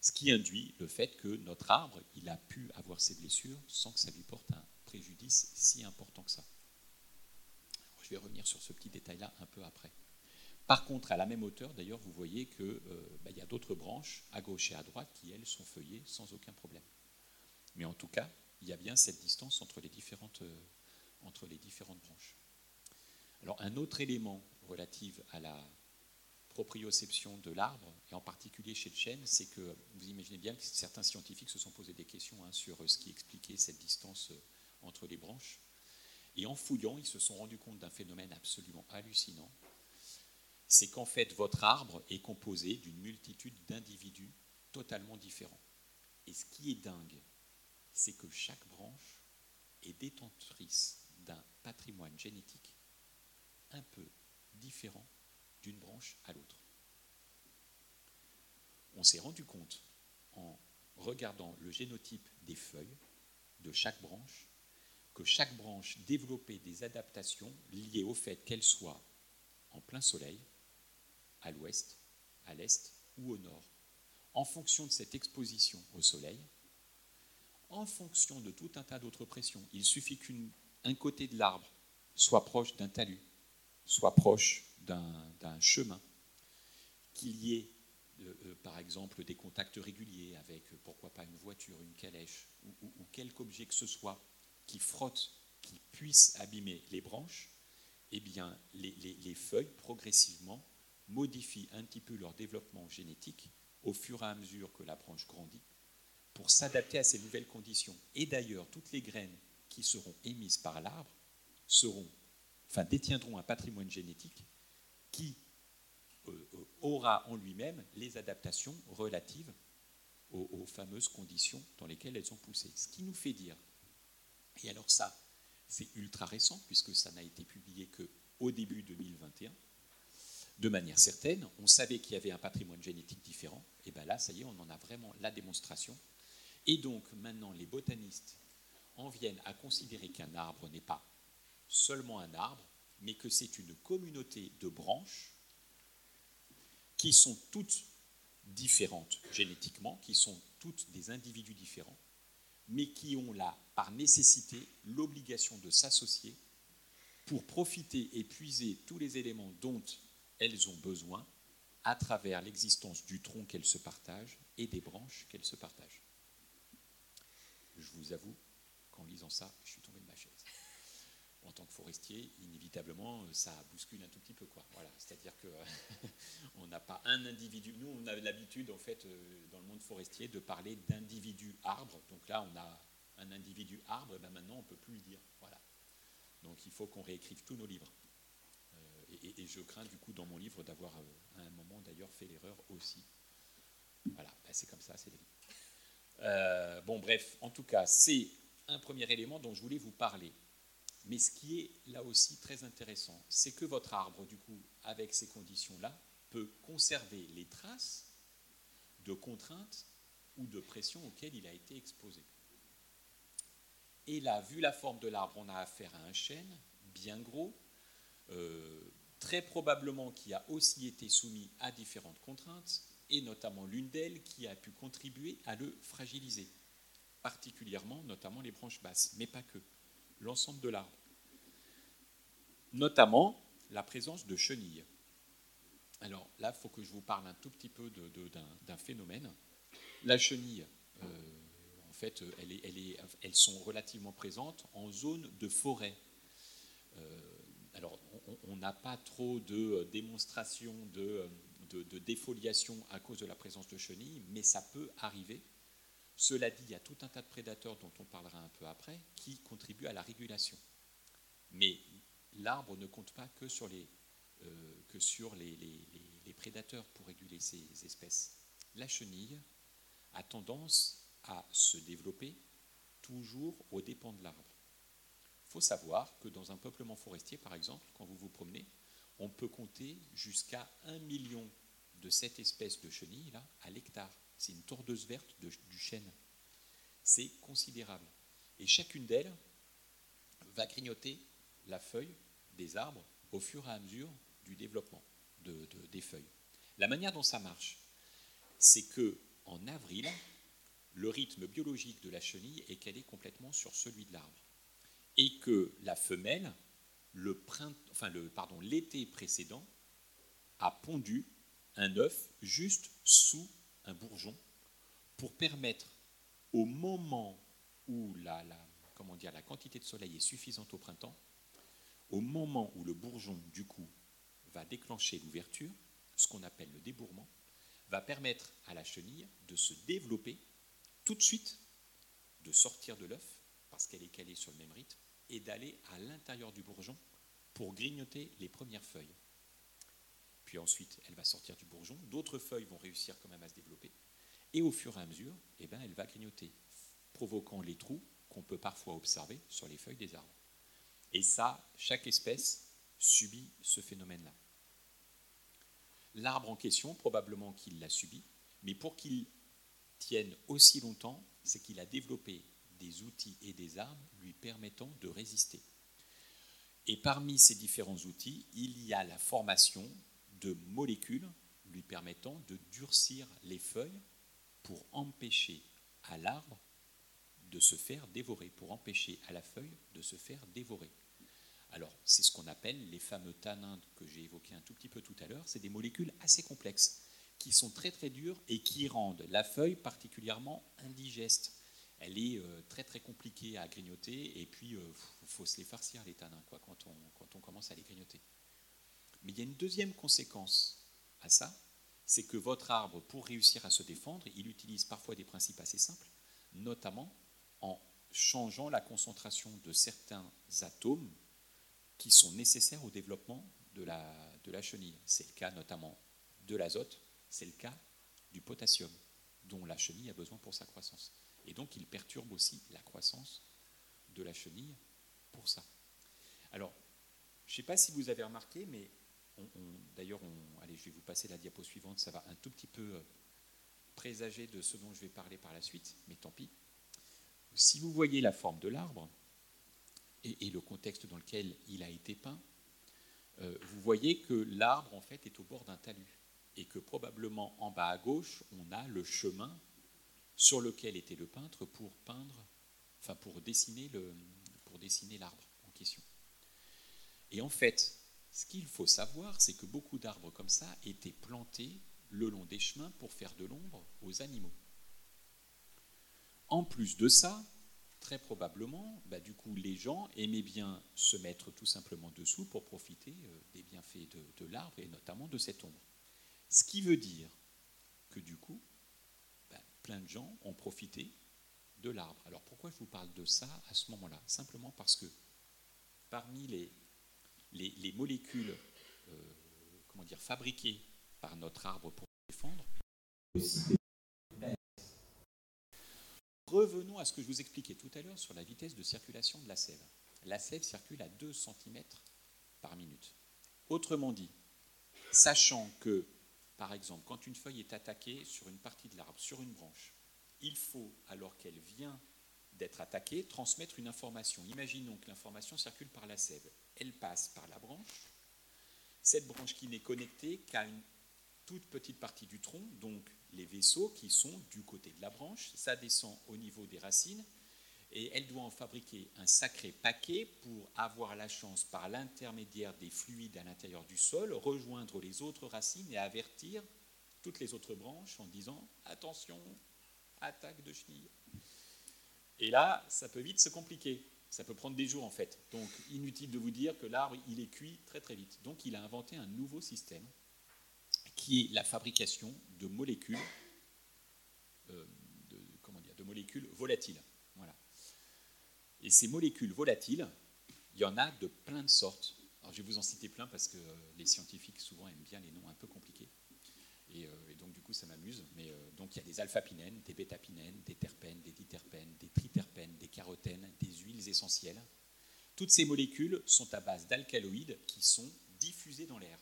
ce qui induit le fait que notre arbre, il a pu avoir ses blessures sans que ça lui porte un préjudice si important que ça. je vais revenir sur ce petit détail-là un peu après. Par contre, à la même hauteur, d'ailleurs, vous voyez qu'il euh, bah, y a d'autres branches à gauche et à droite qui, elles, sont feuillées sans aucun problème. Mais en tout cas, il y a bien cette distance entre les différentes, euh, entre les différentes branches. Alors, un autre élément relatif à la proprioception de l'arbre, et en particulier chez le chêne, c'est que vous imaginez bien que certains scientifiques se sont posés des questions hein, sur ce qui expliquait cette distance euh, entre les branches. Et en fouillant, ils se sont rendus compte d'un phénomène absolument hallucinant. C'est qu'en fait, votre arbre est composé d'une multitude d'individus totalement différents. Et ce qui est dingue, c'est que chaque branche est détentrice d'un patrimoine génétique un peu différent d'une branche à l'autre. On s'est rendu compte, en regardant le génotype des feuilles de chaque branche, que chaque branche développait des adaptations liées au fait qu'elle soit en plein soleil, à l'ouest, à l'est ou au nord, en fonction de cette exposition au soleil, en fonction de tout un tas d'autres pressions. Il suffit qu'un côté de l'arbre soit proche d'un talus, soit proche d'un chemin, qu'il y ait euh, euh, par exemple des contacts réguliers avec, euh, pourquoi pas, une voiture, une calèche ou, quelque objet que ce soit qui frotte, qui puisse abîmer les branches, eh bien, les, les, feuilles, progressivement, modifient un petit peu leur développement génétique au fur et à mesure que la branche grandit pour s'adapter à ces nouvelles conditions. Et d'ailleurs, toutes les graines qui seront émises par l'arbre seront, enfin, détiendront un patrimoine génétique qui euh, euh, aura en lui-même les adaptations relatives aux, fameuses conditions dans lesquelles elles ont poussé. Ce qui nous fait dire, et alors ça, c'est ultra récent, puisque ça n'a été publié qu'au début 2021, de manière certaine, on savait qu'il y avait un patrimoine génétique différent, et bien là, ça y est, on en a vraiment la démonstration. Et donc maintenant, les botanistes en viennent à considérer qu'un arbre n'est pas seulement un arbre, mais que c'est une communauté de branches qui sont toutes différentes génétiquement, qui sont toutes des individus différents, mais qui ont là, par nécessité, l'obligation de s'associer pour profiter et puiser tous les éléments dont elles ont besoin, à travers l'existence du tronc qu'elles se partagent et des branches qu'elles se partagent. Je vous avoue qu'en lisant ça, je suis tombé de ma chaise. En tant que forestier, inévitablement, ça bouscule un tout petit peu. Quoi. Voilà. C'est-à-dire qu'on n'a pas un individu. Nous, on a l'habitude, en fait, euh, dans le monde forestier, de parler d'individus arbres. Donc là, on a un individu arbre, ben maintenant, on ne peut plus le dire. Voilà. Donc il faut qu'on réécrive tous nos livres. Euh, et, je crains, du coup, dans mon livre, d'avoir, euh, à un moment, d'ailleurs, fait l'erreur aussi. Voilà, ben, c'est comme ça, c'est la bon, bref, en tout cas, c'est un premier élément dont je voulais vous parler. Mais ce qui est là aussi très intéressant, c'est que votre arbre, du coup, avec ces conditions-là, peut conserver les traces de contraintes ou de pressions auxquelles il a été exposé. Et là, vu la forme de l'arbre, on a affaire à un chêne bien gros, euh, très probablement qui a aussi été soumis à différentes contraintes, et notamment l'une d'elles qui a pu contribuer à le fragiliser particulièrement notamment les branches basses, mais pas que, l'ensemble de l'arbre. Notamment la présence de chenilles. Alors là, il faut que je vous parle un tout petit peu d'un phénomène. La chenille, euh, en fait, elles sont relativement présentes en zone de forêt. Euh, alors, on n'a pas trop de démonstrations de, de, défoliation à cause de la présence de chenilles, mais ça peut arriver. Cela dit, il y a tout un tas de prédateurs dont on parlera un peu après qui contribuent à la régulation. Mais l'arbre ne compte pas que sur les, euh, prédateurs pour réguler ces espèces. La chenille a tendance à se développer toujours aux dépens de l'arbre. Il faut savoir que dans un peuplement forestier, par exemple, quand vous vous promenez, on peut compter jusqu'à un million de cette espèce de chenille à l'hectare c'est une tordeuse verte du chêne. C'est considérable. Et chacune d'elles va grignoter la feuille des arbres au fur et à mesure du développement des feuilles. La manière dont ça marche, c'est que en avril, le rythme biologique de la chenille est calé complètement sur celui de l'arbre, et que la femelle, le enfin le, pardon, l'été précédent, a pondu un œuf juste sous un bourgeon pour permettre au moment où la, quantité de soleil est suffisante au printemps, au moment où le bourgeon, du coup, va déclencher l'ouverture, ce qu'on appelle le débourrement, va permettre à la chenille de se développer tout de suite, de sortir de l'œuf, parce qu'elle est calée sur le même rythme, et d'aller à l'intérieur du bourgeon pour grignoter les premières feuilles. Puis ensuite, elle va sortir du bourgeon, d'autres feuilles vont réussir quand même à se développer, et au fur et à mesure, eh ben, elle va grignoter, provoquant les trous qu'on peut parfois observer sur les feuilles des arbres. Et ça, chaque espèce subit ce phénomène-là. L'arbre en question, probablement qu'il l'a subi, mais pour qu'il tienne aussi longtemps, c'est qu'il a développé des outils et des armes lui permettant de résister. Et parmi ces différents outils, il y a la formation de molécules lui permettant de durcir les feuilles pour empêcher à l'arbre de se faire dévorer, pour empêcher à la feuille de se faire dévorer. Alors, c'est ce qu'on appelle les fameux tanins que j'ai évoqués un tout petit peu tout à l'heure. C'est des molécules assez complexes qui sont très très dures et qui rendent la feuille particulièrement indigeste. Elle est euh, très très compliquée à grignoter et puis il euh, faut se les farcir les tanins quand, on, quand on commence à les grignoter. Mais il y a une deuxième conséquence à ça, c'est que votre arbre, pour réussir à se défendre, il utilise parfois des principes assez simples, notamment en changeant la concentration de certains atomes qui sont nécessaires au développement de la, de la chenille. C'est le cas notamment de l'azote, c'est le cas du potassium, dont la chenille a besoin pour sa croissance. Et donc il perturbe aussi la croissance de la chenille pour ça. Alors, je ne sais pas si vous avez remarqué, mais D'ailleurs, allez, je vais vous passer la diapo suivante, ça va un tout petit peu euh, présager de ce dont je vais parler par la suite, mais tant pis. Si vous voyez la forme de l'arbre et, le contexte dans lequel il a été peint, euh, vous voyez que l'arbre en fait est au bord d'un talus et que probablement en bas à gauche, on a le chemin sur lequel était le peintre pour peindre, enfin dessiner pour dessiner l'arbre en question. Et en fait, Ce qu'il faut savoir, c'est que beaucoup d'arbres comme ça étaient plantés le long des chemins pour faire de l'ombre aux animaux. En plus de ça, très probablement, bah, du coup, les gens aimaient bien se mettre tout simplement dessous pour profiter euh, des bienfaits de, l'arbre et notamment de cette ombre. Ce qui veut dire que du coup, bah, plein de gens ont profité de l'arbre. Alors pourquoi je vous parle de ça à ce moment-là? Simplement parce que parmi les, les, molécules euh, comment dire, fabriquées par notre arbre pour défendre, Revenons à ce que je vous expliquais tout à l'heure sur la vitesse de circulation de la sève. La sève circule à 2 cm par minute. Autrement dit, sachant que, par exemple, quand une feuille est attaquée sur une partie de l'arbre, sur une branche, il faut, alors qu'elle vient d'être attaquée, transmettre une information. Imaginons que l'information circule par la sève. Elle passe par la branche. Cette branche qui n'est connectée qu'à une toute petite partie du tronc, donc les vaisseaux qui sont du côté de la branche. Ça descend au niveau des racines et elle doit en fabriquer un sacré paquet pour avoir la chance, par l'intermédiaire des fluides à l'intérieur du sol, rejoindre les autres racines et avertir toutes les autres branches en disant attention, attaque de chenille. Et là, ça peut vite se compliquer. Ça peut prendre des jours en fait. Donc inutile de vous dire que l'arbre, il est cuit très très vite. Donc il a inventé un nouveau système qui est la fabrication de molécules, euh, comment de molécules volatiles. Voilà. Et ces molécules volatiles, il y en a de plein de sortes. Alors je vais vous en citer plein parce que euh, les scientifiques souvent aiment bien les noms un peu compliqués. Et, euh, donc du coup ça m'amuse. Mais donc il y a des alpha-pinènes, des bêta-pinènes, des terpènes, des diterpènes, des triterpènes, des carotènes, des huiles essentielles. Toutes ces molécules sont à base d'alcaloïdes qui sont diffusés dans l'air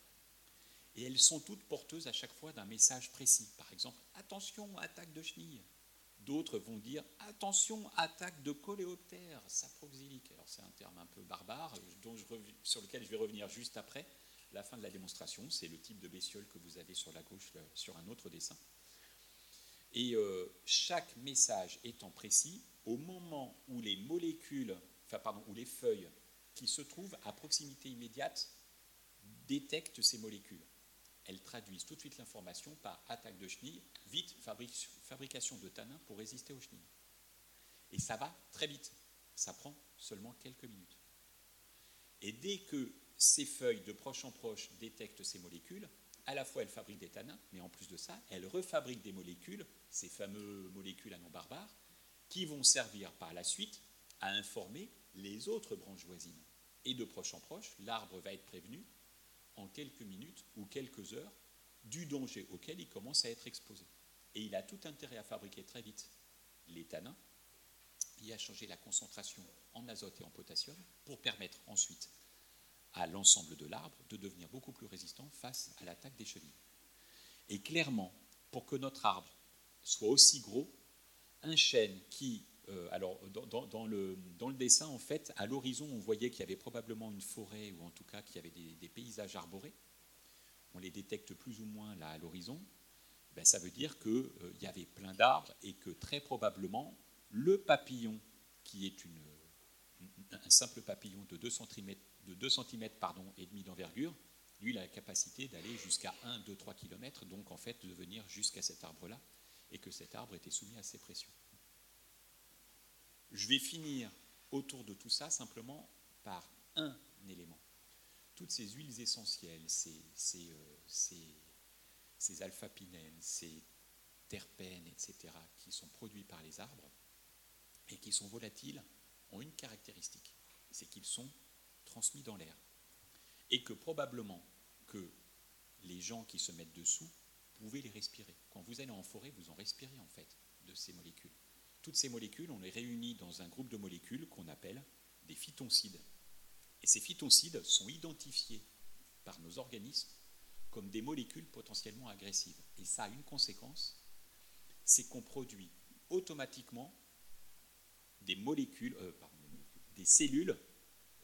et elles sont toutes porteuses à chaque fois d'un message précis. Par exemple, attention, attaque de chenille. D'autres vont dire attention, attaque de coléoptère saproxylique. Alors c'est un terme un peu barbare dont sur lequel je vais revenir juste après la fin de la démonstration. C'est le type de bestiole que vous avez sur la gauche sur un autre dessin. Et euh, chaque message étant précis, au moment où les molécules, enfin pardon, où les feuilles qui se trouvent à proximité immédiate détectent ces molécules elles traduisent tout de suite l'information par attaque de chenille, vite, fabrication de tanins pour résister aux chenilles. Et ça va très vite, ça prend seulement quelques minutes. Et dès que ces feuilles de proche en proche détectent ces molécules, à la fois elles fabriquent des tanins, mais en plus de ça, elles refabriquent des molécules, ces fameuses molécules à nom barbare, qui vont servir par la suite à informer les autres branches voisines. Et de proche en proche, l'arbre va être prévenu en quelques minutes ou quelques heures du danger auquel il commence à être exposé. Et il a tout intérêt à fabriquer très vite les tanins et à changer la concentration en azote et en potassium pour permettre ensuite à l'ensemble de l'arbre de devenir beaucoup plus résistant face à l'attaque des chenilles. Et clairement, pour que notre arbre soit aussi gros, un chêne qui euh, alors, dans, le, dessin, en fait, à l'horizon, on voyait qu'il y avait probablement une forêt, ou en tout cas qu'il y avait des, paysages arborés. On les détecte plus ou moins là à l'horizon. Ben, ça veut dire qu'il euh, y avait plein d'arbres et que très probablement, le papillon, qui est un simple papillon de 2 cm, de 2 cm pardon, et demi d'envergure, lui, il a la capacité d'aller jusqu'à 1, 2, 3 km, donc en fait de venir jusqu'à cet arbre-là, et que cet arbre était soumis à ces pressions. Je vais finir autour de tout ça simplement par un élément. Toutes ces huiles essentielles, ces, ces, euh, ces, alpha-pinènes, ces terpènes, etc., qui sont produits par les arbres et qui sont volatiles, ont une caractéristique, c'est qu'ils sont transmis dans l'air. Et que probablement que les gens qui se mettent dessous pouvaient les respirer. Quand vous allez en forêt, vous en respirez en fait de ces molécules. Toutes ces molécules, on les réunit dans un groupe de molécules qu'on appelle des phytoncides. Et ces phytoncides sont identifiés par nos organismes comme des molécules potentiellement agressives. Et ça a une conséquence, c'est qu'on produit automatiquement des molécules, euh, des cellules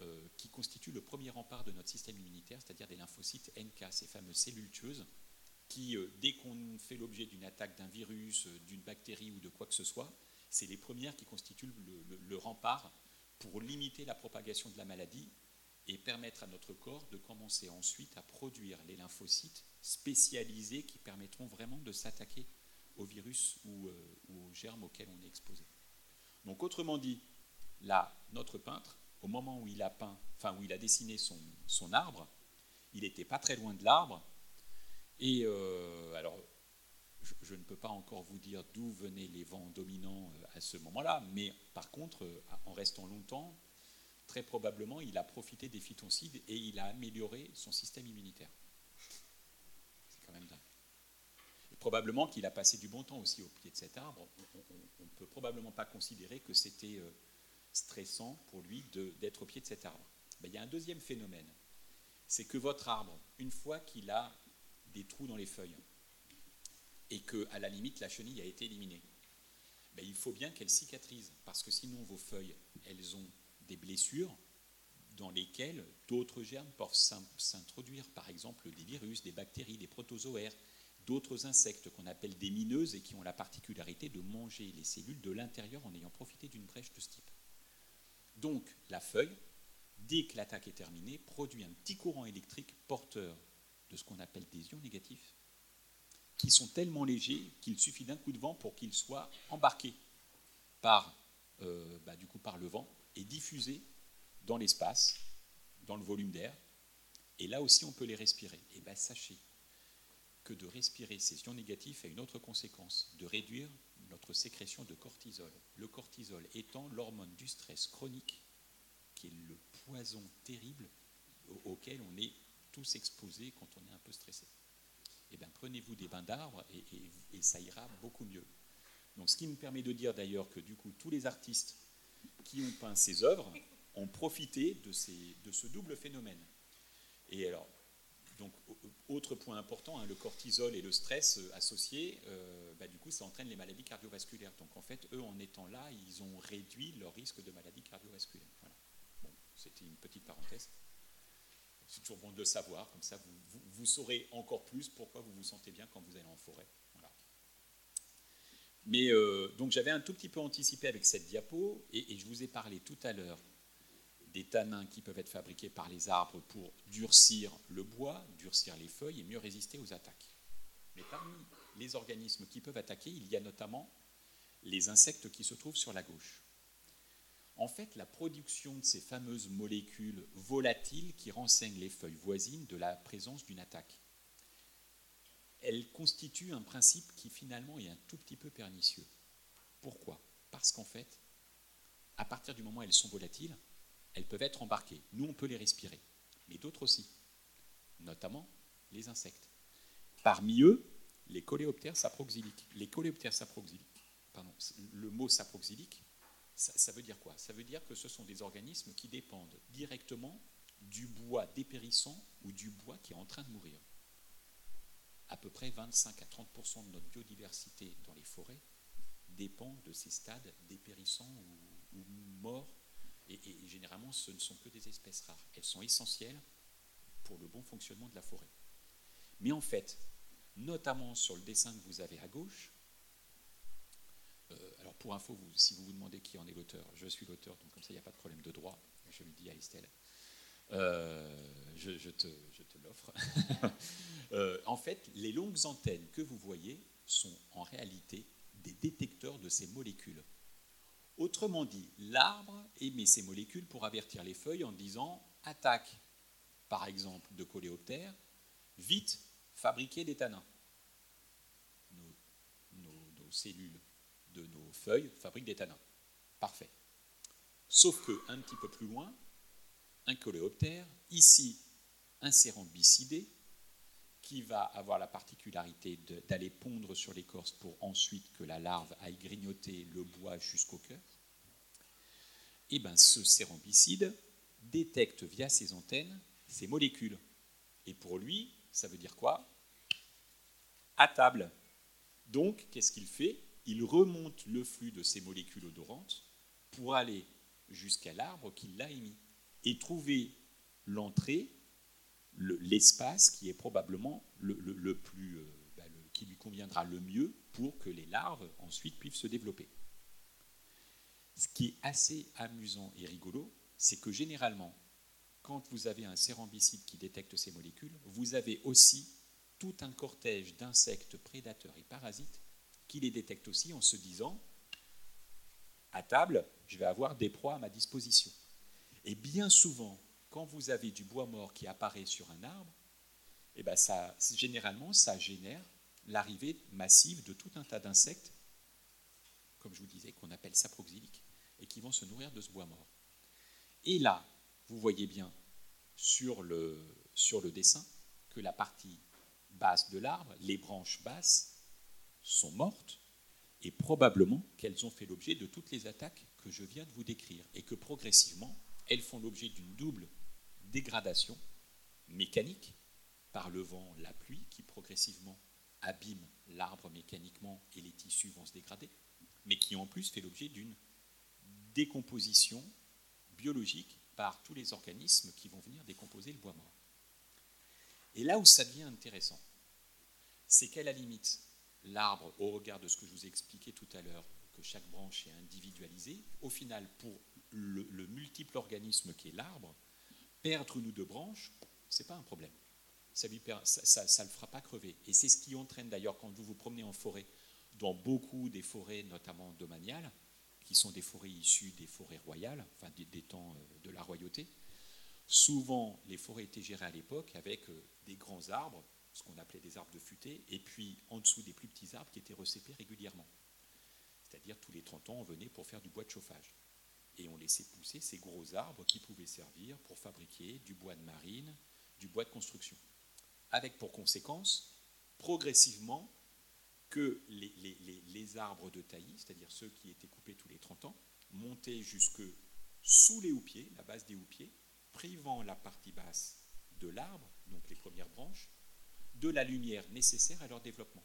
euh, qui constituent le premier rempart de notre système immunitaire, c'est-à-dire des lymphocytes NK, ces fameuses cellules tueuses, qui, euh, dès qu'on fait l'objet d'une attaque d'un virus, d'une bactérie ou de quoi que ce soit, c'est les premières qui constituent le, rempart pour limiter la propagation de la maladie et permettre à notre corps de commencer ensuite à produire les lymphocytes spécialisés qui permettront vraiment de s'attaquer au virus ou, euh, ou, aux germes auxquels on est exposé. Donc autrement dit, là, notre peintre, au moment où il a peint, enfin où il a dessiné son, arbre, il n'était pas très loin de l'arbre. Et euh, alors, je, ne peux pas encore vous dire d'où venaient les vents dominants euh, à ce moment-là, mais par contre, en restant longtemps, très probablement, il a profité des phytoncides et il a amélioré son système immunitaire. C'est quand même dingue. Et probablement qu'il a passé du bon temps aussi au pied de cet arbre. On ne peut probablement pas considérer que c'était euh, stressant pour lui d'être au pied de cet arbre. Ben, il y a un deuxième phénomène. C'est que votre arbre, une fois qu'il a des trous dans les feuilles, et que, à la limite, la chenille a été éliminée, ben, il faut bien qu'elle cicatrise, parce que sinon vos feuilles, elles ont des blessures dans lesquelles d'autres germes peuvent s'introduire, par exemple des virus, des bactéries, des protozoaires, d'autres insectes qu'on appelle des mineuses et qui ont la particularité de manger les cellules de l'intérieur en ayant profité d'une brèche de ce type. Donc la feuille, dès que l'attaque est terminée, produit un petit courant électrique porteur de ce qu'on appelle des ions négatifs, qui sont tellement légers qu'il suffit d'un coup de vent pour qu'ils soient embarqués par, euh, bah, le vent et diffusés dans l'espace, dans le volume d'air. Et là aussi, on peut les respirer. Et bien, sachez que de respirer ces ions négatifs a une autre conséquence, de réduire notre sécrétion de cortisol. Le cortisol étant l'hormone du stress chronique, qui est le poison terrible auquel on est tous exposés quand on est un peu stressé. Eh bien, prenez-vous des bains d'arbres et, ça ira beaucoup mieux. Donc, ce qui me permet de dire d'ailleurs que du coup, tous les artistes qui ont peint ces œuvres ont profité de, de ce double phénomène. Et alors, donc, autre point important, hein, le cortisol et le stress euh, associés, euh, bah, du coup, ça entraîne les maladies cardiovasculaires. Donc, en fait, eux, en étant là, ils ont réduit leur risque de maladies cardiovasculaires. Voilà. C'était une petite parenthèse. C'est toujours bon de le savoir, comme ça, vous, saurez encore plus pourquoi vous vous sentez bien quand vous allez en forêt. Mais euh, donc j'avais un tout petit peu anticipé avec cette diapo, et je vous ai parlé tout à l'heure des tanins qui peuvent être fabriqués par les arbres pour durcir le bois, durcir les feuilles et mieux résister aux attaques. Mais parmi les organismes qui peuvent attaquer, il y a notamment les insectes qui se trouvent sur la gauche. En fait, la production de ces fameuses molécules volatiles qui renseignent les feuilles voisines de la présence d'une attaque elle constitue un principe qui finalement est un tout petit peu pernicieux. Pourquoi? Parce qu'en fait, à partir du moment où elles sont volatiles, elles peuvent être embarquées. Nous, on peut les respirer, mais d'autres aussi, notamment les insectes. Parmi eux, les coléoptères saproxyliques. Les coléoptères saproxyliques, pardon, le mot saproxylique, ça, veut dire quoi? Ça veut dire que ce sont des organismes qui dépendent directement du bois dépérissant ou du bois qui est en train de mourir à peu près 25 à 30% de notre biodiversité dans les forêts dépend de ces stades dépérissants ou morts. Et, généralement, ce ne sont que des espèces rares. Elles sont essentielles pour le bon fonctionnement de la forêt. Mais en fait, notamment sur le dessin que vous avez à gauche, euh, alors pour info, si vous vous demandez qui en est l'auteur, je suis l'auteur, donc comme ça il n'y a pas de problème de droit, je le dis à Estelle. Euh, je, je, te, je, te, l'offre. euh, en fait, les longues antennes que vous voyez sont en réalité des détecteurs de ces molécules. Autrement dit, l'arbre émet ces molécules pour avertir les feuilles en disant attaque, par exemple, de coléoptères, vite, fabriquez des tanins. Nos, cellules de nos feuilles fabriquent des tanins. Parfait. Sauf que, un petit peu plus loin, un coléoptère, ici un cérambycidé, qui va avoir la particularité d'aller pondre sur l'écorce pour ensuite que la larve aille grignoter le bois jusqu'au cœur. Et eh bien ce cérambicide détecte via ses antennes ces molécules. Et pour lui, ça veut dire quoi? À table. Donc, qu'est-ce qu'il fait? Il remonte le flux de ces molécules odorantes pour aller jusqu'à l'arbre qui l'a émis et trouver l'entrée, l'espace qui est probablement le, le, plus, euh, bah, qui lui conviendra le mieux pour que les larves ensuite puissent se développer. Ce qui est assez amusant et rigolo, c'est que généralement, quand vous avez un cérambicide qui détecte ces molécules, vous avez aussi tout un cortège d'insectes prédateurs et parasites qui les détectent aussi en se disant, à table, je vais avoir des proies à ma disposition. Et bien souvent, quand vous avez du bois mort qui apparaît sur un arbre, eh ben ça, généralement, ça génère l'arrivée massive de tout un tas d'insectes, comme je vous disais, qu'on appelle saproxyliques, et qui vont se nourrir de ce bois mort. Et là, vous voyez bien sur le, sur le dessin que la partie basse de l'arbre, les branches basses, sont mortes, et probablement qu'elles ont fait l'objet de toutes les attaques que je viens de vous décrire, et que progressivement, elles font l'objet d'une double dégradation mécanique par le vent, la pluie, qui progressivement abîme l'arbre mécaniquement et les tissus vont se dégrader, mais qui en plus fait l'objet d'une décomposition biologique par tous les organismes qui vont venir décomposer le bois mort. Et là où ça devient intéressant, c'est qu'à la limite, l'arbre, au regard de ce que je vous ai expliqué tout à l'heure, que chaque branche est individualisée, au final, pour le, multiple organisme qui est l'arbre, perdre une ou deux branches, ce n'est pas un problème. Ça ne le fera pas crever. Et c'est ce qui entraîne d'ailleurs quand vous vous promenez en forêt, dans beaucoup des forêts, notamment domaniales, qui sont des forêts issues des forêts royales, enfin des, temps euh, de la royauté. Souvent, les forêts étaient gérées à l'époque avec euh, des grands arbres, ce qu'on appelait des arbres de futaie, et puis en dessous des plus petits arbres qui étaient recépés régulièrement. C'est-à-dire tous les 30 ans, on venait pour faire du bois de chauffage. Et on laissait pousser ces gros arbres qui pouvaient servir pour fabriquer du bois de marine, du bois de construction. Avec pour conséquence, progressivement, que les, arbres de taillis, c'est-à-dire ceux qui étaient coupés tous les 30 ans, montaient jusque sous les houppiers, la base des houppiers, privant la partie basse de l'arbre, donc les premières branches, de la lumière nécessaire à leur développement.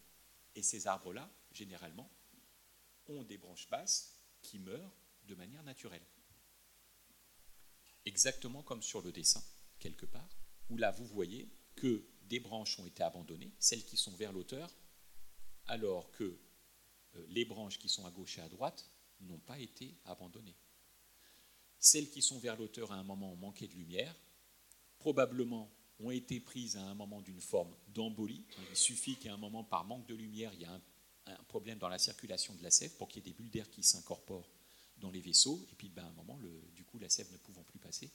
Et ces arbres-là, généralement, ont des branches basses qui meurent de manière naturelle. Exactement comme sur le dessin, quelque part, où là vous voyez que des branches ont été abandonnées, celles qui sont vers l'auteur, alors que euh, les branches qui sont à gauche et à droite n'ont pas été abandonnées. Celles qui sont vers l'auteur à un moment ont manqué de lumière, probablement ont été prises à un moment d'une forme d'embolie. Il suffit qu'à un moment, par manque de lumière, il y a un, problème dans la circulation de la sève pour qu'il y ait des bulles d'air qui s'incorporent dans les vaisseaux. Et puis, ben, à un moment, du coup, la sève ne pouvant plus passer,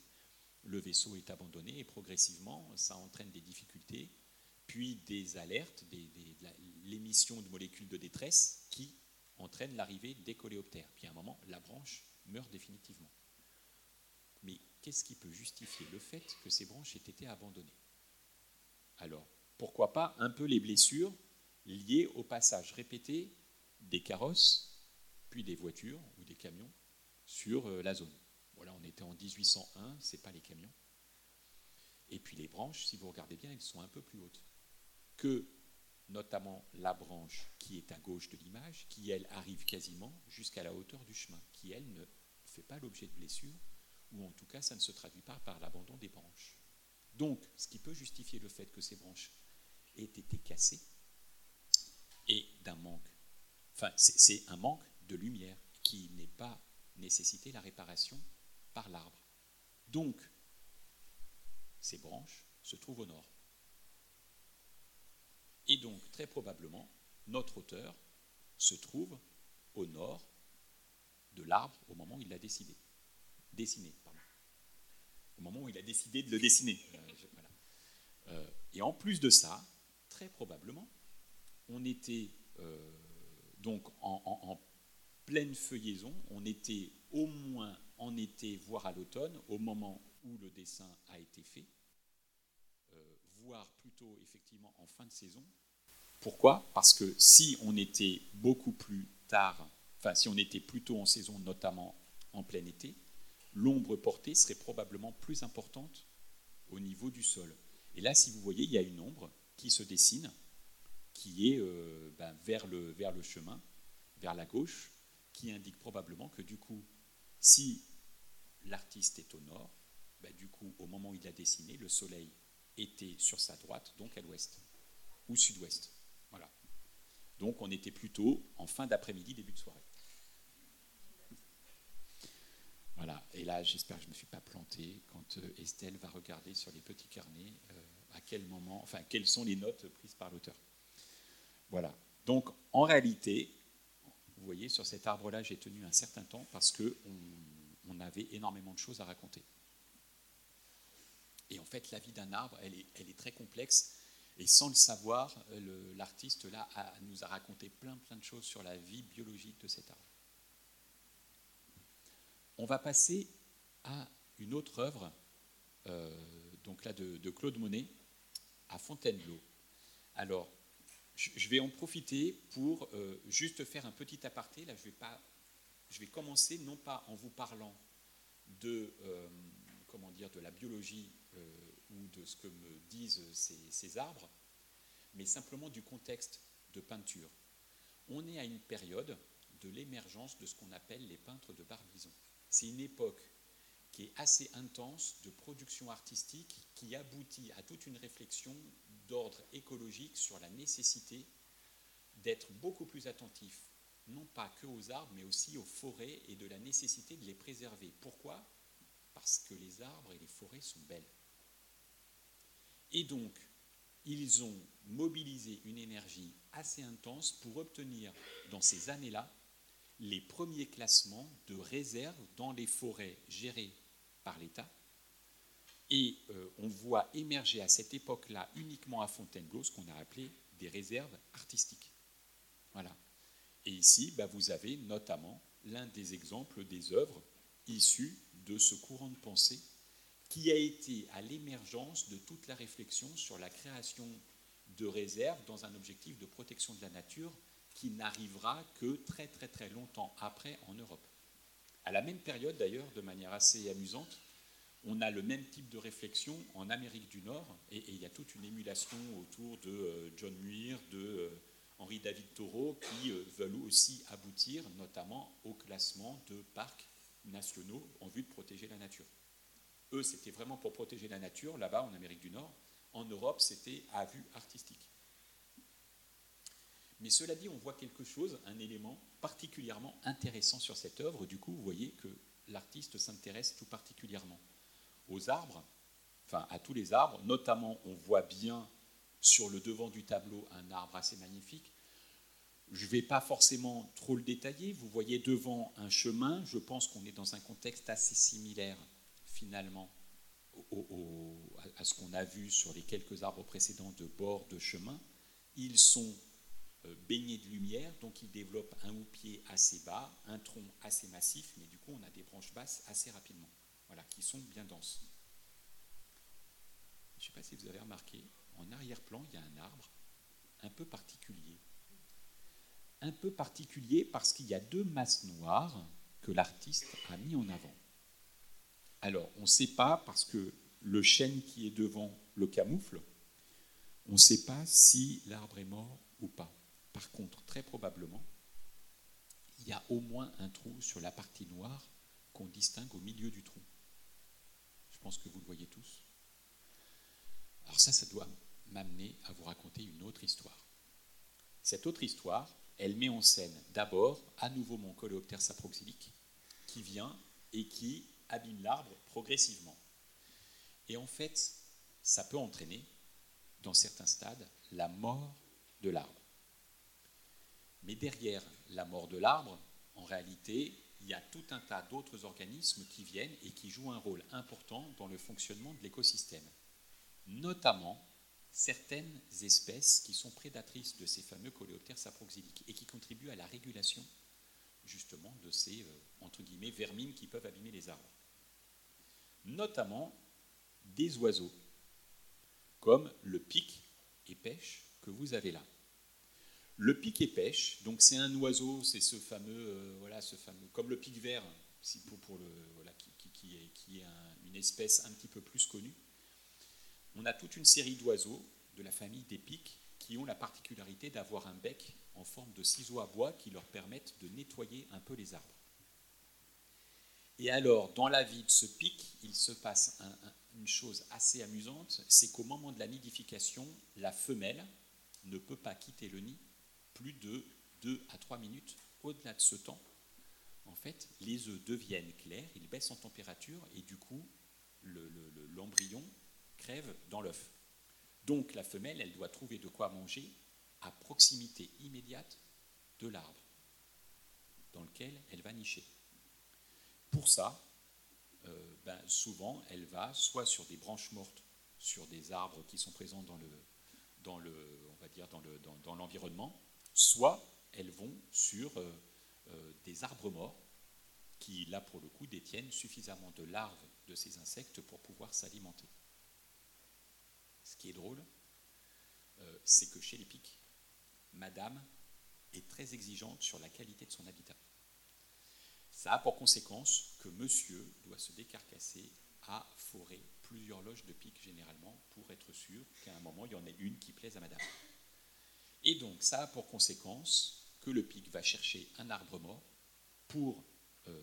le vaisseau est abandonné et progressivement, ça entraîne des difficultés, puis des alertes, l'émission de molécules de détresse qui entraînent l'arrivée des coléoptères. Puis à un moment, la branche meurt définitivement. Mais qu'est-ce qui peut justifier le fait que ces branches aient été abandonnées? Alors, pourquoi pas un peu les blessures liées au passage répété des carrosses, des voitures ou des camions sur euh, la zone. Voilà, on était en 1801, ce n'est pas les camions. Et puis les branches, si vous regardez bien, elles sont un peu plus hautes que notamment la branche qui est à gauche de l'image, qui elle arrive quasiment jusqu'à la hauteur du chemin, qui elle ne fait pas l'objet de blessures, ou en tout cas ça ne se traduit pas par l'abandon des branches. Donc, ce qui peut justifier le fait que ces branches aient été cassées, et d'un manque, enfin c'est un manque de lumière qui n'est pas nécessité la réparation par l'arbre. Donc, ces branches se trouvent au nord. Et donc, très probablement, notre auteur se trouve au nord de l'arbre au moment où il l'a décidé. Dessiné, pardon. Au moment où il a décidé de le dessiner. Euh, euh, et en plus de ça, très probablement, on était euh, donc en, pleine feuillaison, on était au moins en été, voire à l'automne, au moment où le dessin a été fait, voire plutôt effectivement en fin de saison. Pourquoi? Parce que si on était beaucoup plus tard, enfin si on était plutôt en saison, notamment en plein été, l'ombre portée serait probablement plus importante au niveau du sol. Et là, si vous voyez, il y a une ombre qui se dessine, qui est euh, ben, vers, le, vers le chemin, vers la gauche, qui indique probablement que du coup, si l'artiste est au nord, ben, du coup, au moment où il a dessiné, le soleil était sur sa droite, donc à l'ouest, ou sud-ouest. Voilà. Donc on était plutôt en fin d'après-midi, début de soirée. Voilà, et là j'espère que je ne me suis pas planté quand euh, Estelle va regarder sur les petits carnets euh, à quel moment, enfin quelles sont les notes prises par l'auteur. Voilà, donc en réalité, vous voyez, sur cet arbre-là, j'ai tenu un certain temps parce qu'on on avait énormément de choses à raconter. Et en fait, la vie d'un arbre, elle est, très complexe. Et sans le savoir, l'artiste là nous a raconté plein plein de choses sur la vie biologique de cet arbre. On va passer à une autre œuvre, euh, donc là de, Claude Monet, à Fontainebleau. Alors, je vais en profiter pour euh, juste faire un petit aparté. Là, je vais, pas, je vais commencer non pas en vous parlant de, euh, comment dire, de la biologie ou de ce que me disent ces, ces, arbres, mais simplement du contexte de peinture. On est à une période de l'émergence de ce qu'on appelle les peintres de Barbizon. C'est une époque qui est assez intense de production artistique qui aboutit à toute une réflexion d'ordre écologique sur la nécessité d'être beaucoup plus attentif, non pas que aux arbres, mais aussi aux forêts et de la nécessité de les préserver. Pourquoi? Parce que les arbres et les forêts sont belles. Et donc, ils ont mobilisé une énergie assez intense pour obtenir, dans ces années-là, les premiers classements de réserves dans les forêts gérées par l'État. Et euh, on voit émerger à cette époque-là, uniquement à Fontainebleau, ce qu'on a appelé des réserves artistiques. Voilà. Et ici, bah, vous avez notamment l'un des exemples des œuvres issues de ce courant de pensée qui a été à l'émergence de toute la réflexion sur la création de réserves dans un objectif de protection de la nature qui n'arrivera que très très très longtemps après en Europe. À la même période d'ailleurs, de manière assez amusante, on a le même type de réflexion en Amérique du Nord, et, il y a toute une émulation autour de euh, John Muir, de euh, Henri David Thoreau, qui euh, veulent aussi aboutir notamment au classement de parcs nationaux en vue de protéger la nature. Eux, c'était vraiment pour protéger la nature, là-bas en Amérique du Nord. En Europe, c'était à vue artistique. Mais cela dit, on voit quelque chose, un élément particulièrement intéressant sur cette œuvre. Du coup, vous voyez que l'artiste s'intéresse tout particulièrement aux arbres, enfin à tous les arbres. Notamment, on voit bien sur le devant du tableau un arbre assez magnifique. Je ne vais pas forcément trop le détailler. Vous voyez devant un chemin. Je pense qu'on est dans un contexte assez similaire, finalement, à ce qu'on a vu sur les quelques arbres précédents de bord de chemin. Ils sont euh, baigné de lumière, donc il développe un houppier assez bas, un tronc assez massif, mais du coup on a des branches basses assez rapidement, voilà, qui sont bien denses. Je ne sais pas si vous avez remarqué, en arrière-plan, il y a un arbre un peu particulier. Un peu particulier parce qu'il y a deux masses noires que l'artiste a mis en avant. Alors, on ne sait pas parce que le chêne qui est devant le camoufle, on ne sait pas si l'arbre est mort ou pas. Par contre, très probablement, il y a au moins un trou sur la partie noire qu'on distingue au milieu du trou. Pense que vous le voyez tous. Alors ça, ça doit m'amener à vous raconter une autre histoire. Cette autre histoire, elle met en scène d'abord à nouveau mon coléoptère saproxylique qui vient et qui abîme l'arbre progressivement. Et en fait, ça peut entraîner, dans certains stades, la mort de l'arbre. Mais derrière la mort de l'arbre, en réalité, il y a tout un tas d'autres organismes qui viennent et qui jouent un rôle important dans le fonctionnement de l'écosystème. Notamment certaines espèces qui sont prédatrices de ces fameux coléoptères saproxyliques et qui contribuent à la régulation justement de ces euh, entre guillemets vermines qui peuvent abîmer les arbres. Notamment des oiseaux comme le pic et pêche que vous avez là. Le piquet pêche, donc c'est un oiseau, c'est ce fameux, euh, voilà, ce fameux, comme le pic vert, pour, le, voilà, qui est une espèce un petit peu plus connue. On a toute une série d'oiseaux de la famille des pics qui ont la particularité d'avoir un bec en forme de ciseaux à bois qui leur permettent de nettoyer un peu les arbres. Et alors, dans la vie de ce pic, il se passe une chose assez amusante, c'est qu'au moment de la nidification, la femelle ne peut pas quitter le nid plus de 2 à 3 minutes. Au-delà de ce temps, en fait, les œufs deviennent clairs, ils baissent en température et du coup, l'embryon crève dans l'œuf. Donc la femelle, elle doit trouver de quoi manger à proximité immédiate de l'arbre dans lequel elle va nicher. Pour ça, euh, ben, souvent, elle va soit sur des branches mortes, sur des arbres qui sont présents dans dans, l'environnement, soit elles vont sur euh, euh, des arbres morts qui, là pour le coup, détiennent suffisamment de larves de ces insectes pour pouvoir s'alimenter. Ce qui est drôle, c'est que chez les pics, Madame est très exigeante sur la qualité de son habitat. Ça a pour conséquence que monsieur doit se décarcasser à forer plusieurs loges de pique généralement pour être sûr qu'à un moment il y en ait une qui plaise à madame. Et donc ça a pour conséquence que le pic va chercher un arbre mort pour euh,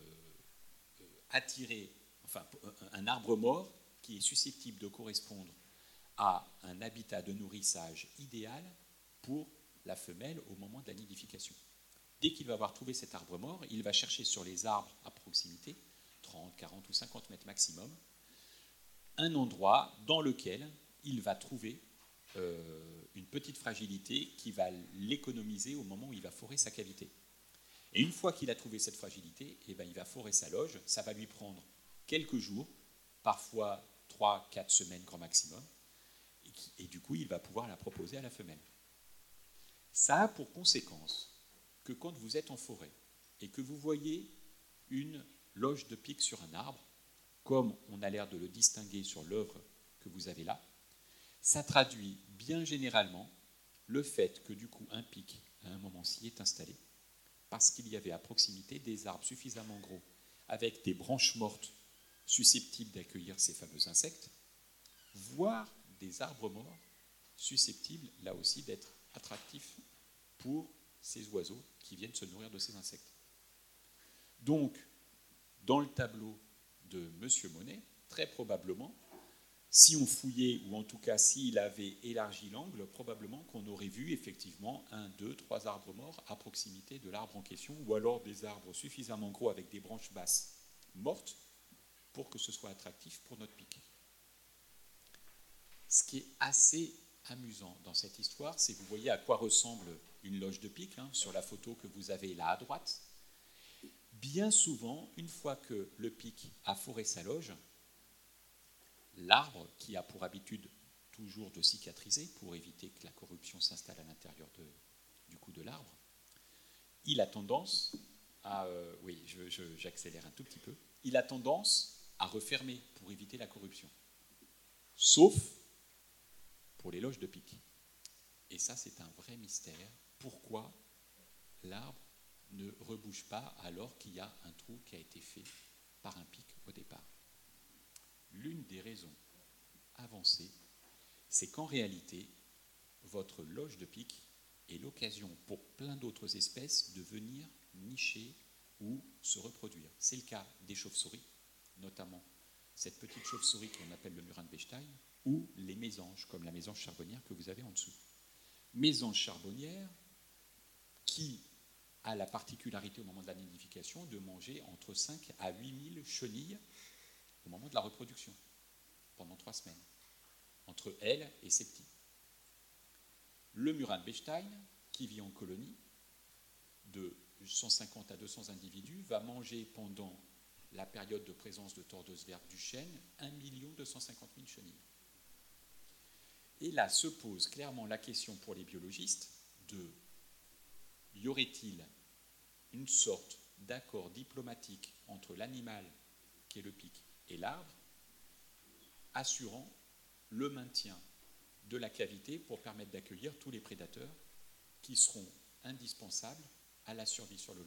euh, attirer, enfin un arbre mort qui est susceptible de correspondre à un habitat de nourrissage idéal pour la femelle au moment de la nidification. Dès qu'il va avoir trouvé cet arbre mort, il va chercher sur les arbres à proximité, 30, 40 ou 50 mètres maximum, un endroit dans lequel il va trouver euh, une petite fragilité qui va l'économiser au moment où il va forer sa cavité. Et une fois qu'il a trouvé cette fragilité, eh ben, il va forer sa loge. Ça va lui prendre quelques jours, parfois 3-4 semaines grand maximum. et, du coup, il va pouvoir la proposer à la femelle. Ça a pour conséquence que quand vous êtes en forêt et que vous voyez une loge de pique sur un arbre, comme on a l'air de le distinguer sur l'œuvre que vous avez là, ça traduit bien généralement le fait que du coup un pic à un moment ci est installé parce qu'il y avait à proximité des arbres suffisamment gros avec des branches mortes susceptibles d'accueillir ces fameux insectes, voire des arbres morts susceptibles là aussi d'être attractifs pour ces oiseaux qui viennent se nourrir de ces insectes. Donc, dans le tableau de M. Monet, très probablement, si on fouillait, ou en tout cas s'il avait élargi l'angle, probablement qu'on aurait vu effectivement un, deux, trois arbres morts à proximité de l'arbre en question, ou alors des arbres suffisamment gros avec des branches basses mortes pour que ce soit attractif pour notre pic. Ce qui est assez amusant dans cette histoire, c'est vous voyez à quoi ressemble une loge de pique hein, sur la photo que vous avez là à droite. Bien souvent, une fois que le pic a foré sa loge, l'arbre, qui a pour habitude toujours de cicatriser pour éviter que la corruption s'installe à l'intérieur du cou de l'arbre, il a tendance à, euh, oui, j'accélère un tout petit peu, il a tendance à refermer pour éviter la corruption. Sauf pour les loges de pique. Et ça, c'est un vrai mystère. Pourquoi l'arbre ne rebouche pas alors qu'il y a un trou qui a été fait par un pic au départ? L'une des raisons avancées, c'est qu'en réalité, votre loge de pique est l'occasion pour plein d'autres espèces de venir nicher ou se reproduire. C'est le cas des chauves-souris, notamment cette petite chauve-souris qu'on appelle le murin de Bechstein, ou les mésanges, comme la mésange charbonnière que vous avez en dessous. Mésange charbonnière qui a la particularité au moment de la nidification de manger entre 5 à 8 000 chenilles au moment de la reproduction, pendant trois semaines, entre elle et ses petits. Le murin de Bechstein, qui vit en colonie de 150 à 200 individus, va manger pendant la période de présence de tordeuse verte du chêne 1 250 000 chenilles. Et là se pose clairement la question pour les biologistes de y aurait-il une sorte d'accord diplomatique entre l'animal, qui est le pic, et l'arbre, assurant le maintien de la cavité pour permettre d'accueillir tous les prédateurs qui seront indispensables à la survie sur le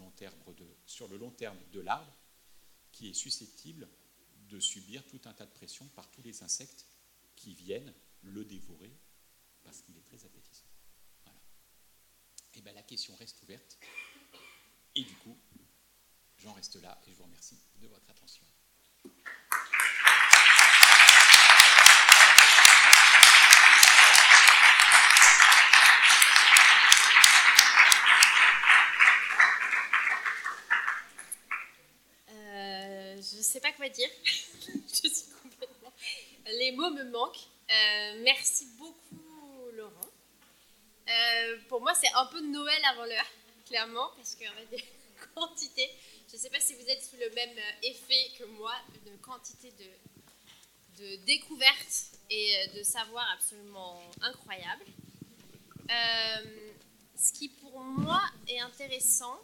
long terme de, l'arbre, qui est susceptible de subir tout un tas de pressions par tous les insectes qui viennent le dévorer parce qu'il est très appétissant. Voilà. Et eh bien la question reste ouverte. Et du coup, j'en reste là et je vous remercie de votre attention. sais pas quoi dire. je suis complètement. Les mots me manquent. Euh, merci beaucoup, Laurent. Euh, pour moi, c'est un peu Noël avant l'heure, clairement, parce qu'en fait, des quantités. Je ne sais pas si vous êtes sous le même effet que moi, une quantité de, découvertes et de savoir absolument incroyable. Euh, ce qui pour moi est intéressant,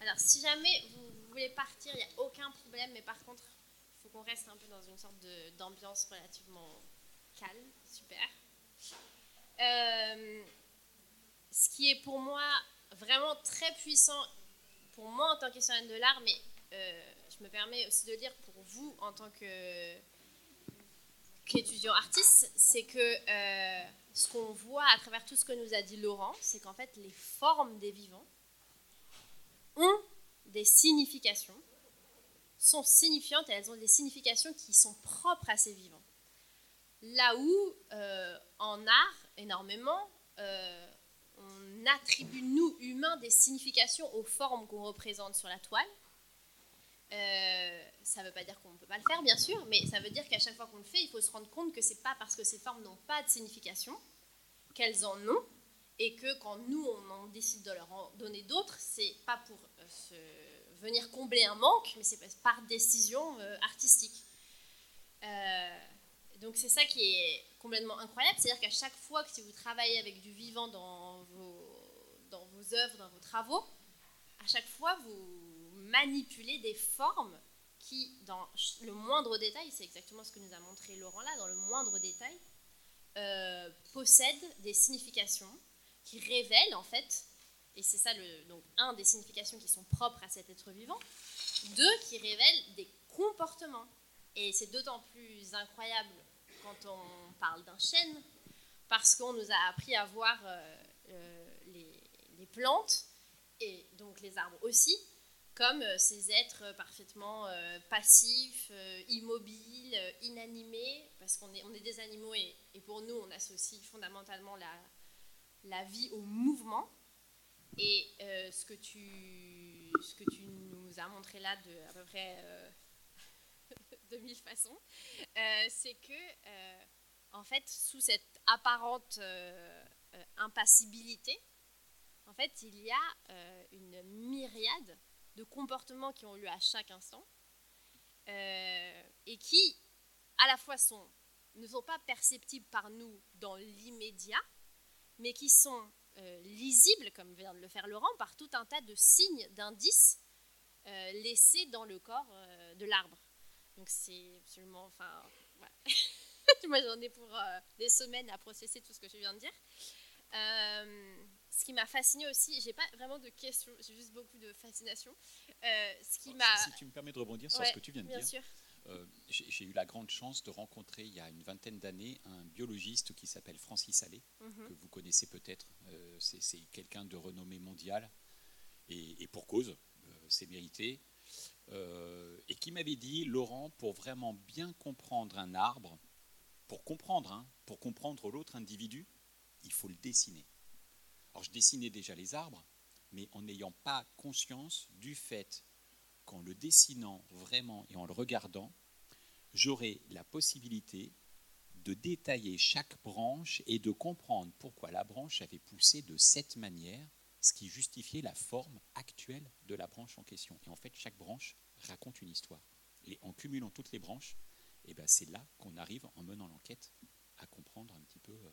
alors si jamais vous voulez partir, il n'y a aucun problème, mais par contre, il faut qu'on reste un peu dans une sorte d'ambiance relativement calme, super. Euh, ce qui est pour moi vraiment très puissant, pour moi en tant qu'historienne de l'art, mais euh, je me permets aussi de dire pour vous en tant qu'étudiant artiste, c'est que euh, ce qu'on voit à travers tout ce que nous a dit Laurent, c'est qu'en fait les formes des vivants ont des significations, sont signifiantes et elles ont des significations qui sont propres à ces vivants. Là où, euh, en art, énormément, euh, on attribue, nous, humains, des significations aux formes qu'on représente sur la toile. Euh, ça ne veut pas dire qu'on ne peut pas le faire, bien sûr, mais ça veut dire qu'à chaque fois qu'on le fait, il faut se rendre compte que ce n'est pas parce que ces formes n'ont pas de signification qu'elles en ont, et que quand nous, on décide de leur en donner d'autres, c'est pas pour se venir combler un manque, mais c'est par décision euh, artistique. Euh, donc c'est ça qui est complètement incroyable, c'est-à-dire qu'à chaque fois que si vous travaillez avec du vivant dans vos, dans vos œuvres, dans vos travaux, à chaque fois vous manipulez des formes qui, dans le moindre détail, c'est exactement ce que nous a montré Laurent là, dans le moindre détail, euh, possèdent des significations qui révèlent en fait et c'est ça, le, donc, un, des significations qui sont propres à cet être vivant. Deux, qui révèlent des comportements. Et c'est d'autant plus incroyable quand on parle d'un chêne, parce qu'on nous a appris à voir euh, euh, les, plantes, et donc les arbres aussi, comme euh, ces êtres parfaitement passifs, immobiles, inanimés, parce qu'on est, des animaux et, pour nous, on associe fondamentalement la, la vie au mouvement. Et euh, ce, que tu, nous as montré là de à peu près euh, de mille façons, euh, c'est que, en fait, sous cette apparente impassibilité, en fait, il y a une myriade de comportements qui ont lieu à chaque instant et qui, à la fois, ne sont pas perceptibles par nous dans l'immédiat, mais qui sont euh, lisible, comme vient de le faire Laurent, par tout un tas de signes, d'indices euh, laissés dans le corps euh, de l'arbre. Donc c'est absolument... Enfin, Moi j'en ai pour des semaines à processer tout ce que je viens de dire. ce qui m'a fasciné aussi, j'ai pas vraiment de questions, j'ai juste beaucoup de fascination. ce qui m'a... Si, tu me permets de rebondir sur ce que tu viens de bien dire. Sûr. Euh, j'ai eu la grande chance de rencontrer il y a une vingtaine d'années un biologiste qui s'appelle Francis Allais, mhm. que vous connaissez peut-être. Euh, c'est quelqu'un de renommée mondiale, et, pour cause, euh, c'est mérité. et qui m'avait dit, Laurent, pour vraiment bien comprendre un arbre, pour comprendre, hein, pour comprendre l'autre individu, il faut le dessiner. Alors je dessinais déjà les arbres, mais en n'ayant pas conscience du fait qu'en le dessinant vraiment et en le regardant, j'aurai la possibilité de détailler chaque branche et de comprendre pourquoi la branche avait poussé de cette manière, ce qui justifiait la forme actuelle de la branche en question. Et en fait, chaque branche raconte une histoire. Et en cumulant toutes les branches, et eh ben c'est là qu'on arrive, en menant l'enquête, à comprendre un petit peu euh,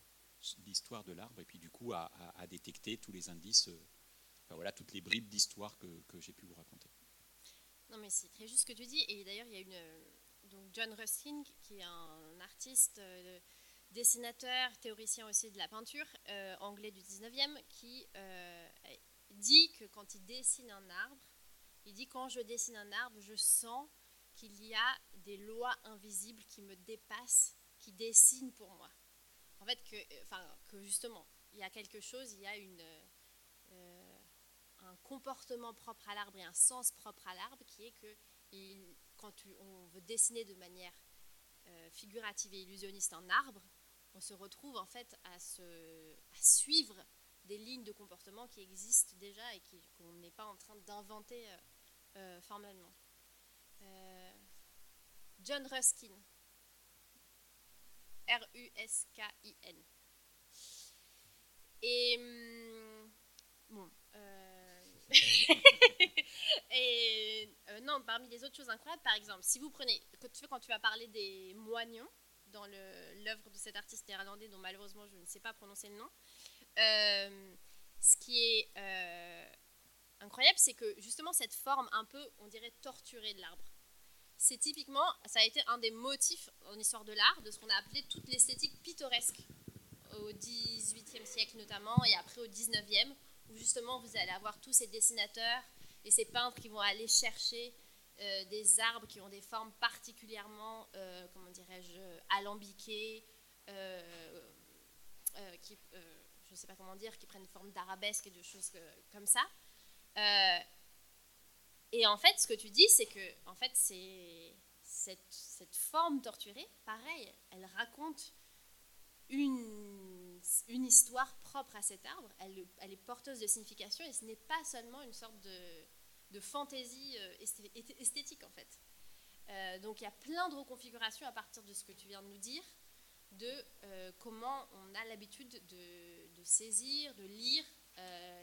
l'histoire de l'arbre et puis du coup à, détecter tous les indices, euh, voilà, toutes les bribes d'histoire que, que j'ai pu vous raconter. Non, mais c'est très juste ce que tu dis. Et d'ailleurs, il y a une. Donc, John Ruskin, qui est un artiste, euh, dessinateur, théoricien aussi de la peinture, euh, anglais du 19e, qui euh, dit que quand il dessine un arbre, il dit quand je dessine un arbre, je sens qu'il y a des lois invisibles qui me dépassent, qui dessinent pour moi. En fait, que, enfin, que justement, il y a quelque chose, il y a une un comportement propre à l'arbre et un sens propre à l'arbre qui est que quand on veut dessiner de manière euh, figurative et illusionniste un arbre, on se retrouve en fait à, suivre des lignes de comportement qui existent déjà et qu'on n'est pas en train d'inventer euh, euh, formellement. John Ruskin. R-U-S-K-I-N. Et hum, bon. et euh, non, parmi les autres choses incroyables, par exemple, si vous prenez, quand tu, quand tu vas parler des moignons dans l'œuvre de cet artiste néerlandais dont malheureusement je ne sais pas prononcer le nom, euh, ce qui est euh, incroyable, c'est que justement cette forme un peu, on dirait, torturée de l'arbre, c'est typiquement, ça a été un des motifs en histoire de l'art de ce qu'on a appelé toute l'esthétique pittoresque au XVIIIe siècle notamment et après au XIXe, où justement vous allez avoir tous ces dessinateurs et ces peintres qui vont aller chercher euh, des arbres qui ont des formes particulièrement, euh, comment dirais-je, alambiquées, euh, qui, je ne sais pas comment dire, qui prennent forme d'arabesque et de choses comme ça. Et en fait, ce que tu dis, c'est que en fait, c'est cette, cette forme torturée, pareil, elle raconte une, une histoire propre à cet arbre. Elle, est porteuse de signification et ce n'est pas seulement une sorte de, fantaisie euh, esthé- esthé- esthétique en fait. Euh, donc il y a plein de reconfigurations à partir de ce que tu viens de nous dire, de euh, comment on a l'habitude de, saisir, de lire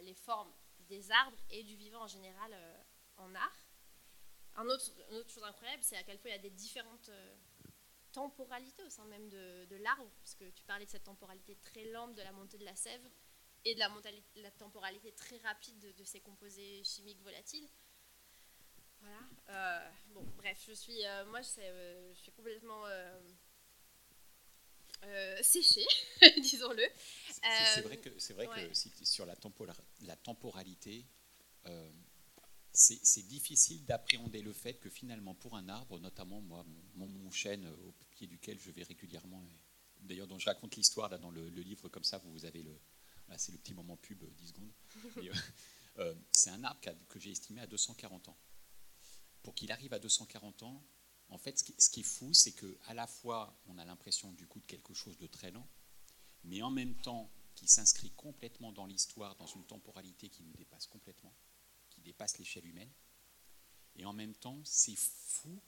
les formes des arbres et du vivant en général en art. Un une autre chose incroyable, c'est à quel point il y a des différentes temporalités au sein même de, de l'arbre, parce que tu parlais de cette temporalité très lente de la montée de la sève et de la, la temporalité très rapide de, de ces composés chimiques volatiles. Voilà. Euh, bon, bref, je suis, euh, moi, c'est, euh, je suis complètement séchée, disons-le. C'est- vrai que, c'est vrai ouais. que si sur la, la temporalité, c'est difficile d'appréhender le fait que finalement, pour un arbre, notamment moi, mon, chêne euh, au pied duquel je vais régulièrement, d'ailleurs dont je raconte l'histoire là dans le, le livre comme ça, vous avez le, c'est le petit moment pub, euh, 10 secondes. Et, euh, euh, c'est un arbre que j'ai estimé à 240 ans. Pour qu'il arrive à 240 ans, en fait, ce qui, ce qui est fou, c'est que à la fois, on a l'impression du coup de quelque chose de très lent, mais en même temps qui s'inscrit complètement dans l'histoire, dans une temporalité qui nous dépasse complètement, dépasse l'échelle humaine. Et en même temps, c'est fou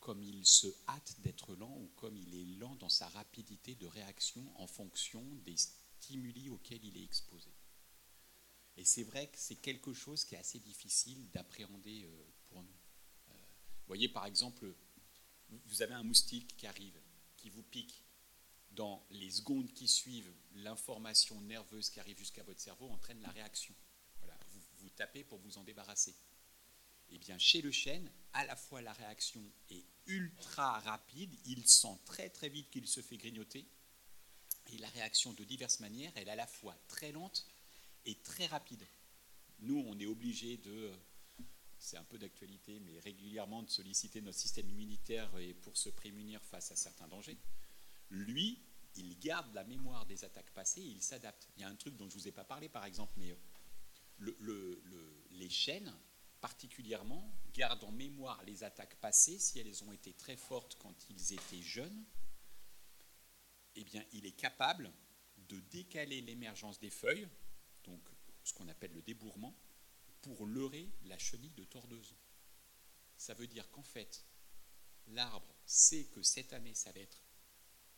comme il se hâte d'être lent ou comme il est lent dans sa rapidité de réaction en fonction des stimuli auxquels il est exposé. Et c'est vrai que c'est quelque chose qui est assez difficile d'appréhender euh, pour nous. Euh, vous voyez, par exemple, vous avez un moustique qui arrive, qui vous pique, dans les secondes qui suivent, l'information nerveuse qui arrive jusqu'à votre cerveau entraîne la réaction. Vous, tapez pour vous en débarrasser. Eh bien, chez le chêne, à la fois la réaction est ultra rapide, il sent très très vite qu'il se fait grignoter, et la réaction de diverses manières, elle est à la fois très lente et très rapide. Nous, on est obligé de, c'est un peu d'actualité, mais régulièrement de solliciter notre système immunitaire et pour se prémunir face à certains dangers lui, il garde la mémoire des attaques passées et il s'adapte. Il y a un truc dont je ne vous ai pas parlé, par exemple, mais le- le- le- les chaînes, particulièrement, gardent en mémoire les attaques passées si elles ont été très fortes quand ils étaient jeunes. Eh bien, il est capable de décaler l'émergence des feuilles, donc ce qu'on appelle le débourrement, pour leurrer la chenille de tordeuse. Ça veut dire qu'en fait, l'arbre sait que cette année, ça va être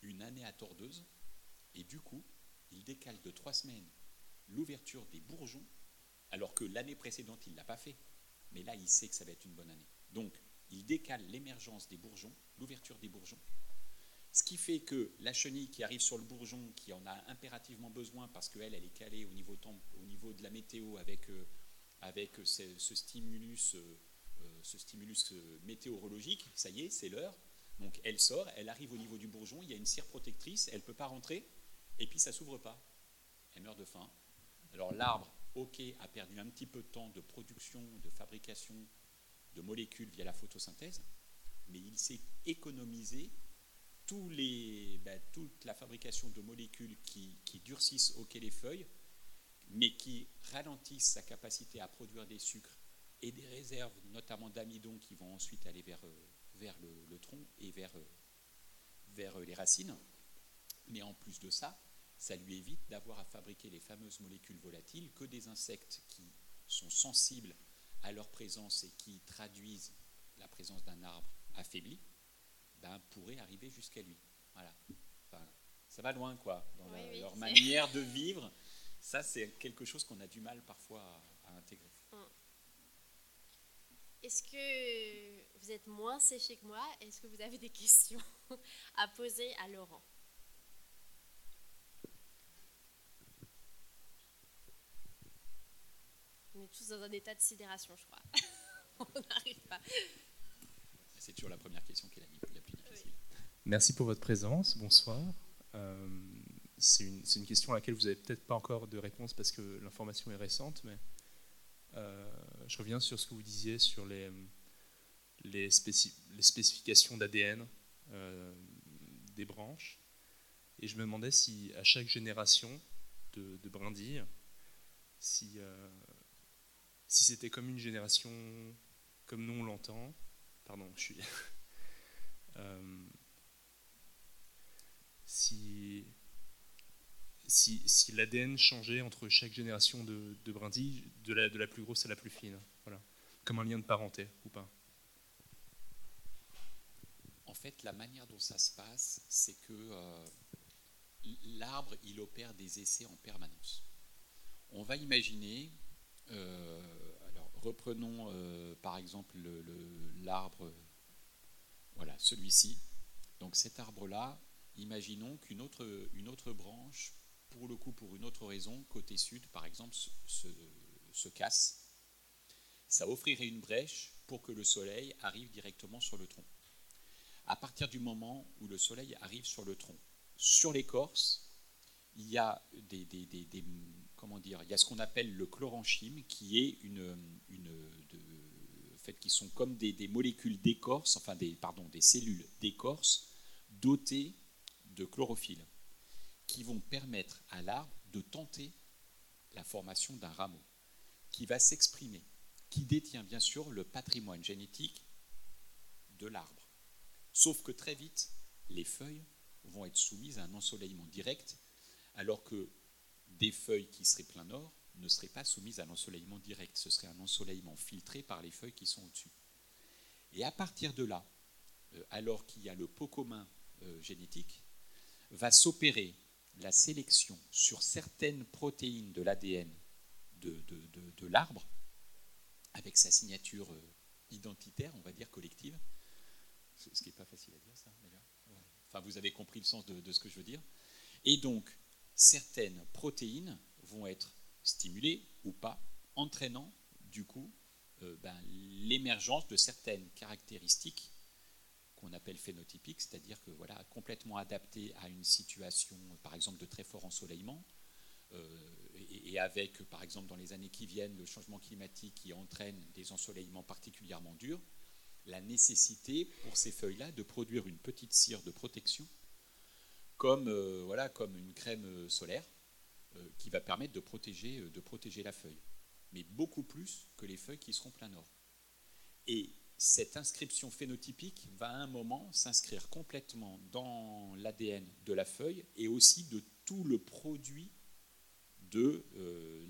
une année à tordeuse, et du coup, il décale de trois semaines l'ouverture des bourgeons, alors que l'année précédente, il ne l'a pas fait. Mais là, il sait que ça va être une bonne année. Donc, il décale l'émergence des bourgeons, l'ouverture des bourgeons, ce qui fait que la chenille qui arrive sur le bourgeon, qui en a impérativement besoin parce qu'elle, elle est calée au niveau, de la météo avec, euh, avec ce, ce stimulus, euh, euh, ce stimulus euh, météorologique, ça y est, c'est l'heure. Donc elle sort, elle arrive au niveau du bourgeon, il y a une cire protectrice, elle ne peut pas rentrer, et puis ça s'ouvre pas. Elle meurt de faim. Alors l'arbre, ok, a perdu un petit peu de temps de production, de fabrication de molécules via la photosynthèse, mais il s'est économisé ben, toute la fabrication de molécules qui, durcissent ok les feuilles, mais qui ralentissent sa capacité à produire des sucres et des réserves, notamment d'amidon, qui vont ensuite aller vers, euh, le, tronc et vers, euh, euh, les racines. Mais en plus de ça, ça lui évite d'avoir à fabriquer les fameuses molécules volatiles que des insectes qui sont sensibles à leur présence et qui traduisent la présence d'un arbre affaibli, ben, pourrait arriver jusqu'à lui. Voilà. ça va loin, quoi, dans leur manière de vivre. Ça, c'est quelque chose qu'on a du mal parfois à, intégrer. Hum. Est-ce que vous êtes moins séché que moi? Est-ce que vous avez des questions à poser à Laurent? On est tous dans un état de sidération, je crois. On n'arrive pas. C'est toujours la première question qui est la, plus difficile. Merci pour votre présence. Bonsoir. Euh, c'est une, question à laquelle vous n'avez peut-être pas encore de réponse parce que l'information est récente, mais euh, je reviens sur ce que vous disiez sur les, les, spécifications d'ADN euh, des branches. Et je me demandais si à chaque génération de, de brindilles, si, si c'était comme une génération comme nous on l'entend, pardon, je suis. Euh, si, si, si l'ADN changeait entre chaque génération de, de brindilles, de la, de la plus grosse à la plus fine, voilà, comme un lien de parenté ou pas En fait, la manière dont ça se passe, c'est que euh, l'arbre, il opère des essais en permanence. On va imaginer euh, reprenons euh, par exemple l'arbre, voilà, celui-ci. Donc cet arbre-là, imaginons qu'une autre, branche, pour le coup pour une autre raison, côté sud par exemple, se casse. Ça offrirait une brèche pour que le soleil arrive directement sur le tronc. À partir du moment où le soleil arrive sur le tronc, sur l'écorce, il y a des, des, des, comment dire, il y a ce qu'on appelle le chloranchime, qui est une, une fait, qui sont comme des, molécules d'écorce, enfin des, pardon, des cellules d'écorce dotées de chlorophylle, qui vont permettre à l'arbre de tenter la formation d'un rameau, qui va s'exprimer, qui détient bien sûr le patrimoine génétique de l'arbre. Sauf que très vite, les feuilles vont être soumises à un ensoleillement direct, alors que des feuilles qui seraient plein nord ne seraient pas soumises à l'ensoleillement direct. Ce serait un ensoleillement filtré par les feuilles qui sont au-dessus. Et à partir de là, euh, alors qu'il y a le pot commun euh, génétique, va s'opérer la sélection sur certaines protéines de l'ADN de, l'arbre, avec sa signature euh, identitaire, on va dire collective. Ce qui n'est pas facile à dire, ça, d'ailleurs. Enfin, vous avez compris le sens de ce que je veux dire. Et donc, certaines protéines vont être stimulées ou pas, entraînant du coup euh, ben, l'émergence de certaines caractéristiques qu'on appelle phénotypiques, c'est-à-dire que voilà, complètement adaptées à une situation, par exemple, de très fort ensoleillement, euh, et, avec, par exemple, dans les années qui viennent, le changement climatique qui entraîne des ensoleillements particulièrement durs, la nécessité pour ces feuilles-là de produire une petite cire de protection comme, euh, voilà, comme une crème euh, solaire euh, qui va permettre de protéger, la feuille, mais beaucoup plus que les feuilles qui seront plein nord. Et cette inscription phénotypique va à un moment s'inscrire complètement dans l'ADN de la feuille et aussi de tout le produit de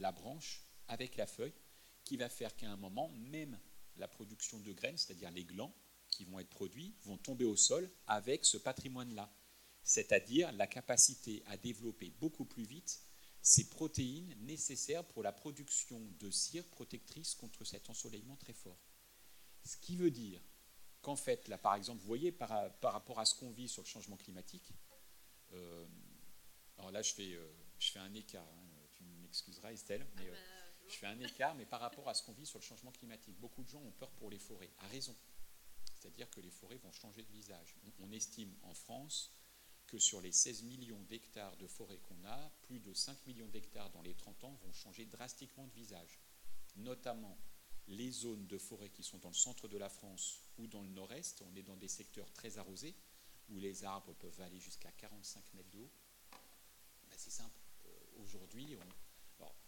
la branche avec la feuille, qui va faire qu'à un moment, même la production de graines, c'est-à-dire les glands qui vont être produits, vont tomber au sol avec ce patrimoine-là c'est-à-dire la capacité à développer beaucoup plus vite ces protéines nécessaires pour la production de cire protectrice contre cet ensoleillement très fort. Ce qui veut dire qu'en fait, là par exemple, vous voyez par, rapport à ce qu'on vit sur le changement climatique, euh, alors là je fais, euh, je fais un écart, hein, tu m'excuseras Estelle, mais euh, je fais un écart, mais par rapport à ce qu'on vit sur le changement climatique, beaucoup de gens ont peur pour les forêts, à raison. C'est-à-dire que les forêts vont changer de visage. on estime en France que sur les 16 millions d'hectares de forêt qu'on a, plus de 5 millions d'hectares dans les 30 ans vont changer drastiquement de visage. Notamment les zones de forêt qui sont dans le centre de la France ou dans le nord-est, on est dans des secteurs très arrosés, où les arbres peuvent aller jusqu'à 45 mètres d'eau. Ben, c'est simple. Euh, aujourd'hui,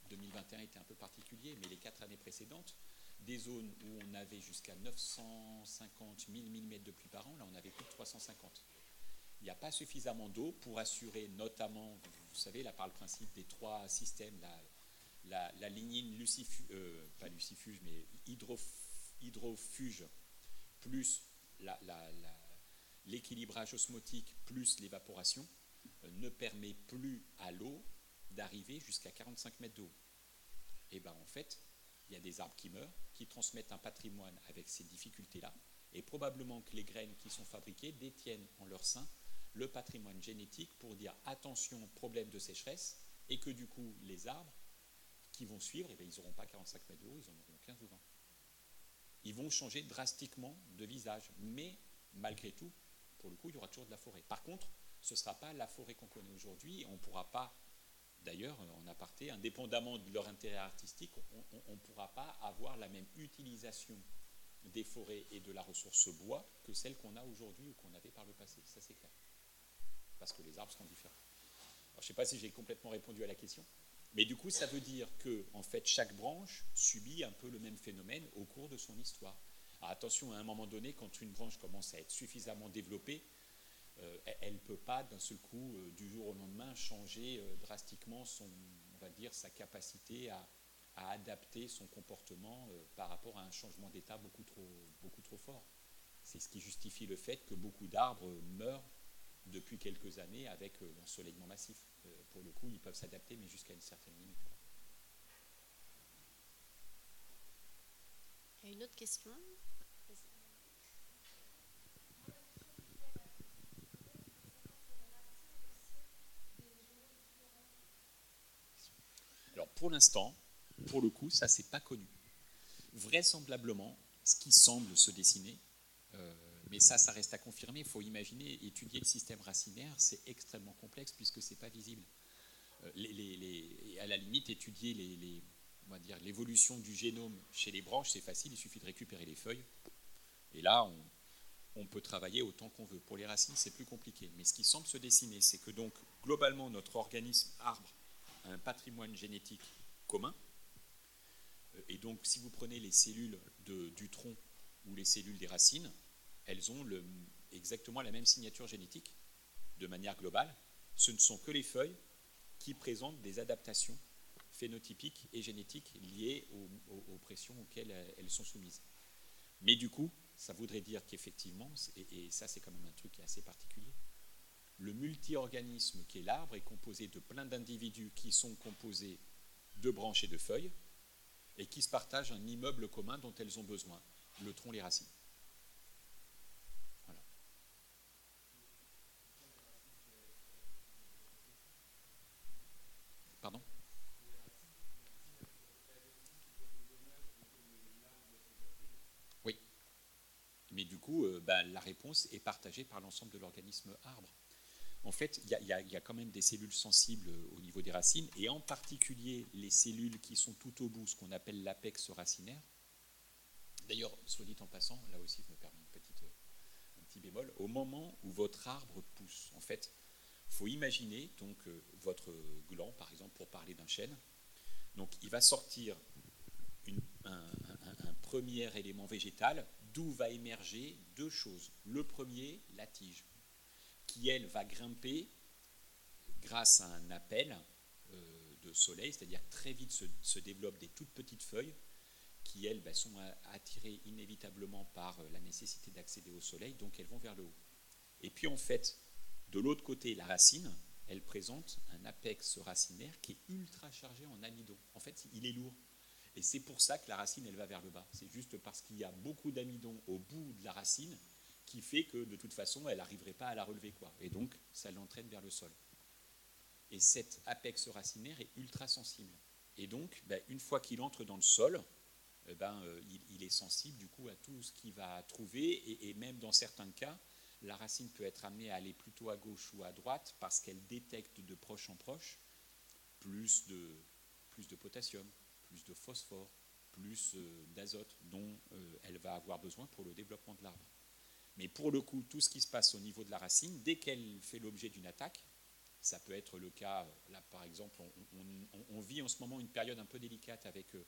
2021 était un peu particulier, mais les quatre années précédentes, des zones où on avait jusqu'à 950 000 mm de pluie par an, là on avait plus de 350 il n'y a pas suffisamment d'eau pour assurer notamment, vous savez, là par le principe des trois systèmes, la, lignine lucifuge, euh, pas lucifuge, mais hydrofuge, plus l'équilibrage osmotique, plus l'évaporation, euh, ne permet plus à l'eau d'arriver jusqu'à 45 mètres de haut. Et bien en fait, il y a des arbres qui meurent, qui transmettent un patrimoine avec ces difficultés-là, et probablement que les graines qui sont fabriquées détiennent en leur sein le patrimoine génétique pour dire attention, problème de sécheresse, et que du coup, les arbres qui vont suivre, eh ils n'auront pas 45 mètres de haut, ils en auront 15 ou 20. Ils vont changer drastiquement de visage, mais malgré tout, pour le coup, il y aura toujours de la forêt. Par contre, ce ne sera pas la forêt qu'on connaît aujourd'hui, et on ne pourra pas, d'ailleurs, en aparté, indépendamment de leur intérêt artistique, on ne pourra pas avoir la même utilisation des forêts et de la ressource bois que celle qu'on a aujourd'hui ou qu'on avait par le passé. Ça, c'est clair. Parce que les arbres seront différents. je ne sais pas si j'ai complètement répondu à la question, mais du coup, ça veut dire que, en fait, chaque branche subit un peu le même phénomène au cours de son histoire. attention, à un moment donné, quand une branche commence à être suffisamment développée, euh, elle ne peut pas d'un seul coup, euh, du jour au lendemain, changer euh, drastiquement son, on va dire, sa capacité à, adapter son comportement par rapport à un changement d'état beaucoup trop fort. C'est ce qui justifie le fait que beaucoup d'arbres meurent depuis quelques années avec euh, l'ensoleillement massif. Euh, pour le coup, ils peuvent s'adapter, mais jusqu'à une certaine limite. Il y a une autre question? Alors pour l'instant, pour le coup, ça, c'est pas connu. Vraisemblablement, ce qui semble se dessiner, euh, mais ça, ça reste à confirmer. Il faut imaginer, étudier le système racinaire, c'est extrêmement complexe puisque c'est pas visible. Euh, les, à la limite, étudier les, l'évolution du génome chez les branches, c'est facile, il suffit de récupérer les feuilles. Et là, on, peut travailler autant qu'on veut. Pour les racines, c'est plus compliqué. Mais ce qui semble se dessiner, c'est que donc, globalement, notre organisme arbre a un patrimoine génétique commun, et donc, si vous prenez les cellules du tronc ou les cellules des racines, elles ont exactement la même signature génétique de manière globale. Ce ne sont que les feuilles qui présentent des adaptations phénotypiques et génétiques liées aux, pressions auxquelles elles sont soumises. Mais du coup, ça voudrait dire qu'effectivement, et, et, ça c'est quand même un truc assez particulier, le multi-organisme qui est l'arbre est composé de plein d'individus qui sont composés de branches et de feuilles, et qui se partagent un immeuble commun dont elles ont besoin, le tronc, les racines. Voilà. Pardon Oui. Mais du coup, euh, bah, la réponse est partagée par l'ensemble de l'organisme arbre en fait, il y, a quand même des cellules sensibles au niveau des racines, et en particulier les cellules qui sont tout au bout, ce qu'on appelle l'apex racinaire. D'ailleurs, soit dit en passant, là aussi, je me permets une petite, un petit bémol, au moment où votre arbre pousse, en fait, il faut imaginer donc euh, votre gland, par exemple, pour parler d'un chêne. Donc, il va sortir un, premier élément végétal d'où va émerger deux choses. Le premier, la tige qui, elle, va grimper grâce à un appel euh, de soleil, c'est-à-dire très vite se, développent des toutes petites feuilles qui, elles, ben, sont attirées inévitablement par euh, la nécessité d'accéder au soleil, donc elles vont vers le haut. Et puis, en fait, de l'autre côté, la racine, elle présente un apex racinaire qui est ultra chargé en amidon. En fait, il est lourd. Et c'est pour ça que la racine, elle va vers le bas. C'est juste parce qu'il y a beaucoup d'amidon au bout de la racine qui fait que de toute façon, elle n'arriverait pas à la relever. Quoi. Et donc, ça l'entraîne vers le sol. Et cet apex racinaire est ultra sensible. Et donc, ben, une fois qu'il entre dans le sol, eh ben, euh, il, est sensible du coup à tout ce qu'il va trouver. Et, même dans certains cas, la racine peut être amenée à aller plutôt à gauche ou à droite parce qu'elle détecte de proche en proche plus de, potassium, plus de phosphore, plus euh, d'azote dont euh, elle va avoir besoin pour le développement de l'arbre. Mais pour le coup, tout ce qui se passe au niveau de la racine, dès qu'elle fait l'objet d'une attaque, ça peut être le cas, là par exemple, on, vit en ce moment une période un peu délicate avec euh,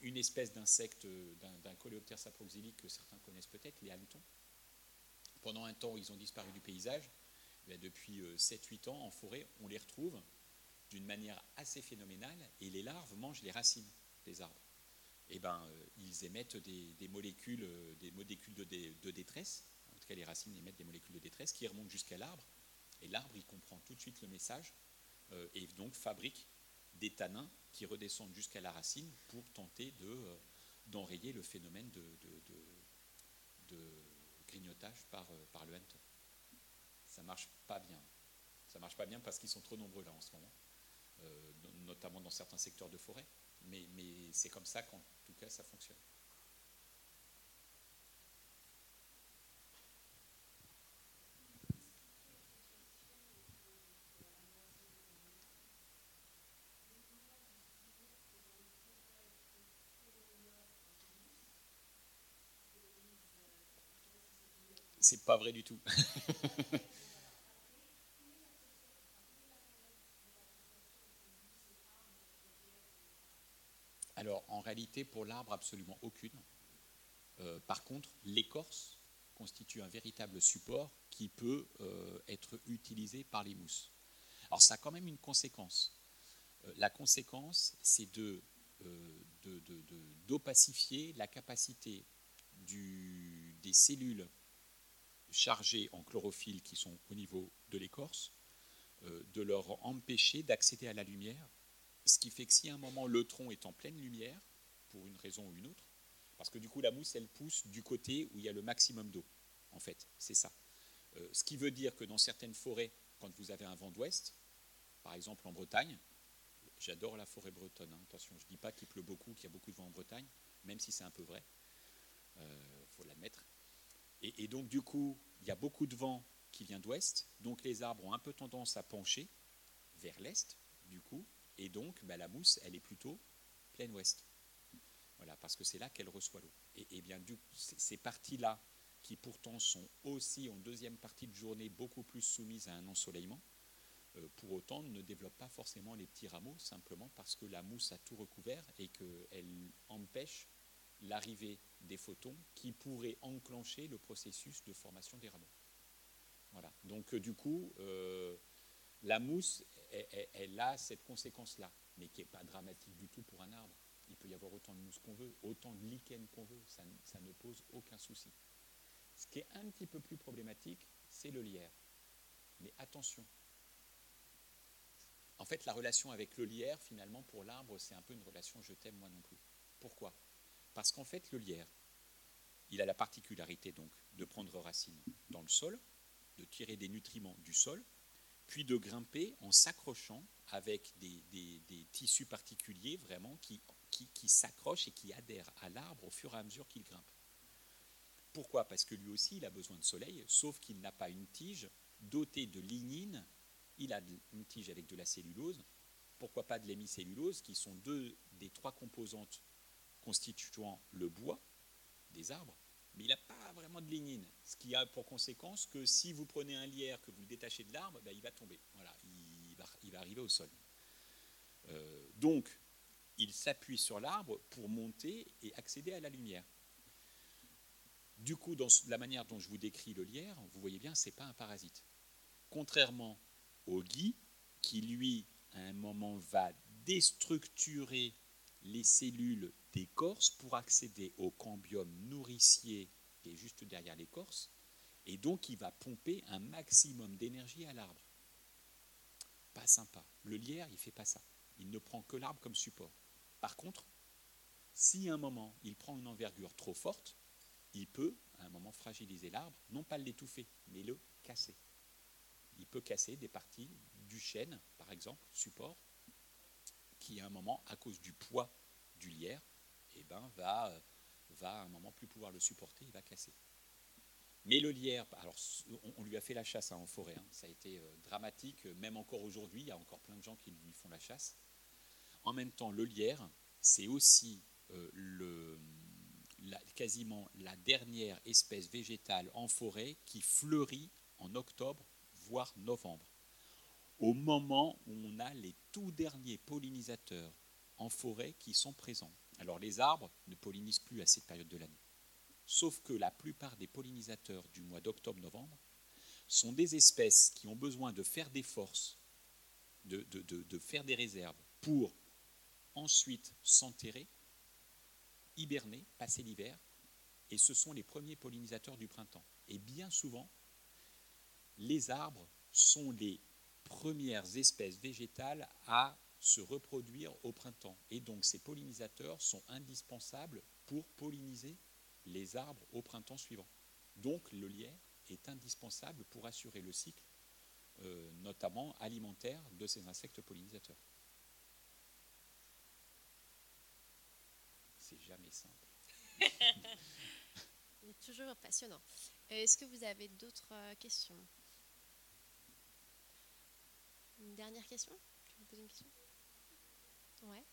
une espèce d'insecte, d'un coléoptère saproxylique que certains connaissent peut-être, les hannetons. Pendant un temps, ils ont disparu du paysage. Depuis 7-8 euh, ans, en forêt, on les retrouve d'une manière assez phénoménale et les larves mangent les racines des arbres. eh ben, ils émettent des, molécules, des molécules de, de, détresse, en tout cas les racines émettent des molécules de détresse qui remontent jusqu'à l'arbre, et l'arbre, il comprend tout de suite le message, et donc fabrique des tanins qui redescendent jusqu'à la racine pour tenter de, d'enrayer le phénomène de, grignotage par, par le hanneton. Ça marche pas bien. Ça marche pas bien parce qu'ils sont trop nombreux là en ce moment. Euh, notamment dans certains secteurs de forêt. Mais, mais c'est comme ça qu'en tout cas ça fonctionne. C'est pas vrai du tout. Alors, en réalité, pour l'arbre, absolument aucune. Euh, par contre, l'écorce constitue un véritable support qui peut euh, être utilisé par les mousses. Alors, ça a quand même une conséquence. Euh, la conséquence, c'est de, d'opacifier la capacité des cellules chargées en chlorophylle qui sont au niveau de l'écorce, de leur empêcher d'accéder à la lumière ce qui fait que si à un moment le tronc est en pleine lumière, pour une raison ou une autre, parce que du coup la mousse elle pousse du côté où il y a le maximum d'eau, en fait, c'est ça. Euh, ce qui veut dire que dans certaines forêts, quand vous avez un vent d'ouest, par exemple en Bretagne, j'adore la forêt bretonne, hein, attention, je ne dis pas qu'il pleut beaucoup, qu'il y a beaucoup de vent en Bretagne, même si c'est un peu vrai, il euh, faut l'admettre. Et, donc du coup, il y a beaucoup de vent qui vient d'ouest, donc les arbres ont un peu tendance à pencher vers l'est, du coup, et donc, bah, la mousse, elle est plutôt pleine ouest. Voilà, parce que c'est là qu'elle reçoit l'eau. Et, bien, du, ces parties-là, qui pourtant sont aussi en deuxième partie de journée beaucoup plus soumises à un ensoleillement, euh, pour autant ne développent pas forcément les petits rameaux, simplement parce que la mousse a tout recouvert et qu'elle empêche l'arrivée des photons qui pourraient enclencher le processus de formation des rameaux. Voilà. Donc, euh, du coup, euh, la mousse, elle, a cette conséquence-là, mais qui n'est pas dramatique du tout pour un arbre. Il peut y avoir autant de mousse qu'on veut, autant de lichen qu'on veut, ça, ne pose aucun souci. Ce qui est un petit peu plus problématique, c'est le lierre. Mais attention. En fait, la relation avec le lierre, finalement, pour l'arbre, c'est un peu une relation je t'aime moi non plus. Pourquoi? Parce qu'en fait, le lierre, il a la particularité donc de prendre racine dans le sol, de tirer des nutriments du sol, puis de grimper en s'accrochant avec des, tissus particuliers vraiment qui, qui, s'accrochent et qui adhèrent à l'arbre au fur et à mesure qu'il grimpe. Pourquoi? Parce que lui aussi, il a besoin de soleil, sauf qu'il n'a pas une tige dotée de lignine, il a une tige avec de la cellulose, pourquoi pas de l'hémicellulose, qui sont deux des trois composantes constituant le bois des arbres, mais il n'a pas vraiment de lignine. Ce qui a pour conséquence que si vous prenez un lierre, que vous le détachez de l'arbre, ben, il va tomber. Il va, arriver au sol. Euh, donc, il s'appuie sur l'arbre pour monter et accéder à la lumière. Du coup, dans la manière dont je vous décris le lierre, vous voyez bien, ce n'est pas un parasite. Contrairement au gui, qui lui, à un moment, va déstructurer les cellules d'écorce pour accéder au cambium nourricier qui est juste derrière l'écorce, et donc il va pomper un maximum d'énergie à l'arbre. Pas sympa. Le lierre, il ne fait pas ça. Il ne prend que l'arbre comme support. Par contre, si à un moment il prend une envergure trop forte, il peut à un moment fragiliser l'arbre, non pas l'étouffer, mais le casser. Il peut casser des parties du chêne, par exemple, support, qui à un moment, à cause du poids du lierre, eh ben, va, euh, va à un moment plus pouvoir le supporter, il va casser. Mais le lierre, on, lui a fait la chasse hein, en forêt, hein. ça a été euh, dramatique, même encore aujourd'hui, il y a encore plein de gens qui lui font la chasse. En même temps, le lierre, c'est aussi euh, quasiment la dernière espèce végétale en forêt qui fleurit en octobre, voire novembre. Au moment où on a les tout derniers pollinisateurs en forêt qui sont présents. Alors les arbres ne pollinisent plus à cette période de l'année. Sauf que la plupart des pollinisateurs du mois d'octobre-novembre sont des espèces qui ont besoin de faire des forces, de, faire des réserves pour ensuite s'enterrer hiberner, passer l'hiver, et ce sont les premiers pollinisateurs du printemps. Et bien souvent, les arbres sont les premières espèces végétales à se reproduire au printemps. Et donc ces pollinisateurs sont indispensables pour polliniser les arbres au printemps suivant. Donc le lierre est indispensable pour assurer le cycle, euh, notamment alimentaire, de ces insectes pollinisateurs. C'est jamais simple. Toujours passionnant. Est-ce que vous avez d'autres euh, questions? Une dernière question? Je vous une question? Ouais.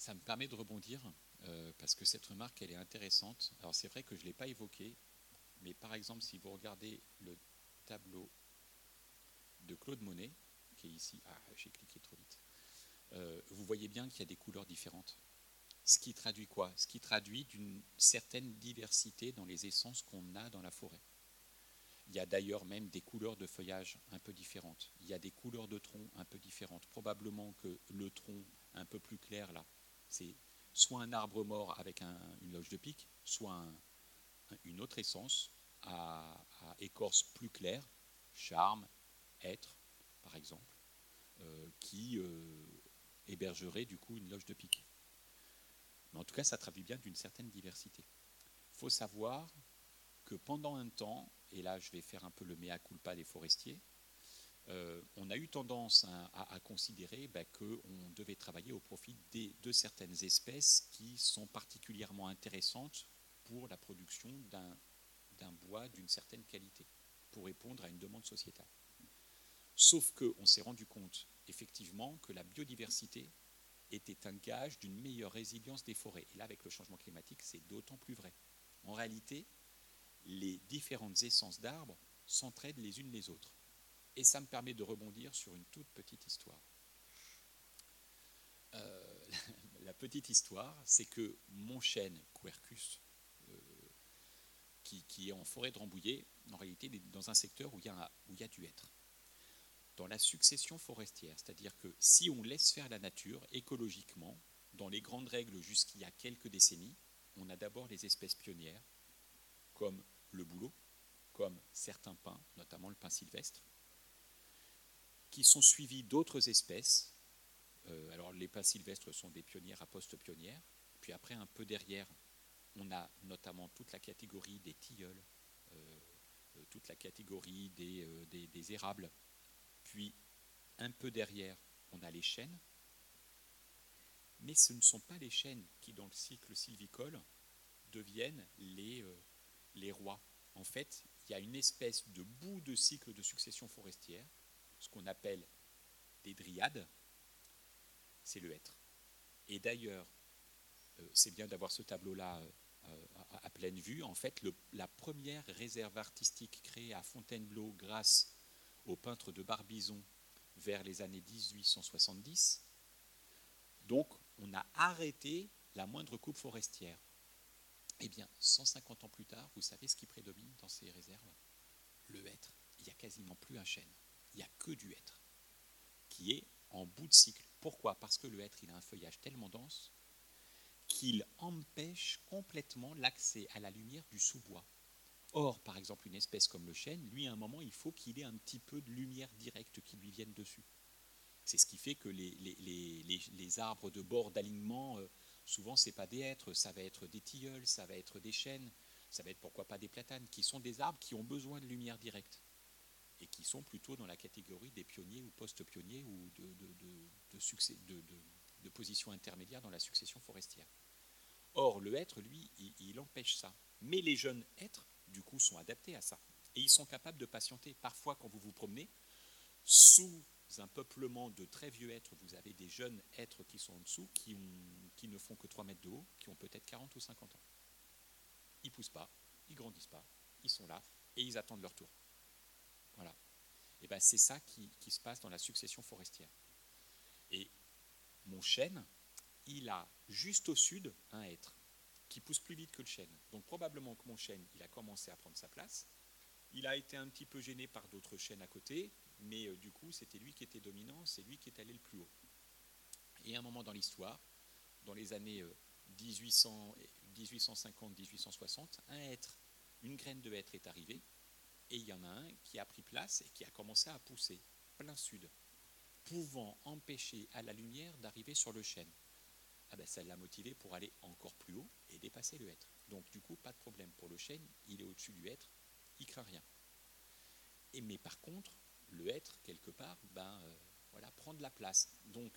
Ça me permet de rebondir euh, parce que cette remarque, elle est intéressante. Alors c'est vrai que je ne l'ai pas évoqué, mais par exemple, si vous regardez le tableau de Claude Monet, qui est ici, ah, j'ai cliqué trop vite, euh, vous voyez bien qu'il y a des couleurs différentes. Ce qui traduit quoi? Ce qui traduit d'une certaine diversité dans les essences qu'on a dans la forêt. Il y a d'ailleurs même des couleurs de feuillage un peu différentes. Il y a des couleurs de tronc un peu différentes. Probablement que le tronc un peu plus clair là, c'est soit un arbre mort avec une loge de pique, soit une autre essence à, écorce plus claire, charme, être, par exemple, euh, qui euh, hébergerait du coup une loge de pique. Mais en tout cas, ça traduit bien d'une certaine diversité. Il faut savoir que pendant un temps, et là je vais faire un peu le mea culpa des forestiers, euh, on a eu tendance à, considérer bah, qu'on devait travailler au profit de certaines espèces qui sont particulièrement intéressantes pour la production d'un bois d'une certaine qualité, pour répondre à une demande sociétale. Sauf qu'on s'est rendu compte effectivement que la biodiversité était un gage d'une meilleure résilience des forêts. Et là, avec le changement climatique, c'est d'autant plus vrai. En réalité, les différentes essences d'arbres s'entraident les unes les autres. Et ça me permet de rebondir sur une toute petite histoire. Euh, la petite histoire, c'est que mon chêne, Quercus, euh, qui, est en forêt de Rambouillet, en réalité, dans un secteur où il y a, où il y a du être. Dans la succession forestière, c'est-à-dire que si on laisse faire la nature écologiquement, dans les grandes règles jusqu'il y a quelques décennies, on a d'abord les espèces pionnières, comme le bouleau, comme certains pins, notamment le pin sylvestre, qui sont suivis d'autres espèces. Euh, alors les pins sylvestres sont des pionnières à post-pionnières. Puis après, un peu derrière, on a notamment toute la catégorie des tilleuls, euh, euh, toute la catégorie des, des, érables. Puis un peu derrière, on a les chênes. Mais ce ne sont pas les chênes qui, dans le cycle sylvicole, deviennent les, les rois. En fait, il y a une espèce de bout de cycle de succession forestière ce qu'on appelle des dryades, c'est le être. Et d'ailleurs, euh, c'est bien d'avoir ce tableau-là euh, à, pleine vue. En fait, la première réserve artistique créée à Fontainebleau grâce au peintre de Barbizon vers les années 1870. Donc, on a arrêté la moindre coupe forestière. Eh bien, 150 ans plus tard, vous savez ce qui prédomine dans ces réserves? Le être. Il n'y a quasiment plus un chêne il n'y a que du hêtre, qui est en bout de cycle. Pourquoi? Parce que le hêtre, il a un feuillage tellement dense qu'il empêche complètement l'accès à la lumière du sous-bois. Or, par exemple, une espèce comme le chêne, lui, à un moment, il faut qu'il ait un petit peu de lumière directe qui lui vienne dessus. C'est ce qui fait que les, les, arbres de bord d'alignement, euh, souvent, ce n'est pas des hêtres, ça va être des tilleuls, ça va être des chênes, ça va être pourquoi pas des platanes, qui sont des arbres qui ont besoin de lumière directe et qui sont plutôt dans la catégorie des pionniers ou post-pionniers ou de, de, de, position intermédiaire dans la succession forestière. Or, le être, lui, il, empêche ça. Mais les jeunes êtres, du coup, sont adaptés à ça. Et ils sont capables de patienter. Parfois, quand vous vous promenez, sous un peuplement de très vieux êtres, vous avez des jeunes êtres qui sont en dessous, qui, ne font que 3 mètres de haut, qui ont peut-être 40 ou 50 ans. ils poussent pas, ils grandissent pas, ils sont là et ils attendent leur tour. Voilà. Et ben c'est ça qui, se passe dans la succession forestière. Et mon chêne, il a juste au sud un hêtre qui pousse plus vite que le chêne. Donc probablement que mon chêne, il a commencé à prendre sa place. Il a été un petit peu gêné par d'autres chênes à côté, mais euh, du coup, c'était lui qui était dominant, c'est lui qui est allé le plus haut. Et à un moment dans l'histoire, dans les années 1850-1860, euh, un hêtre, une graine de hêtre est arrivée, et il y en a un qui a pris place et qui a commencé à pousser plein sud, pouvant empêcher à la lumière d'arriver sur le chêne ah ben, ça l'a motivé pour aller encore plus haut et dépasser le hêtre. Donc du coup, pas de problème pour le chêne, il est au-dessus du hêtre, il craint rien. Et, mais par contre, le hêtre, quelque part, ben, euh, voilà, prend de la place. Donc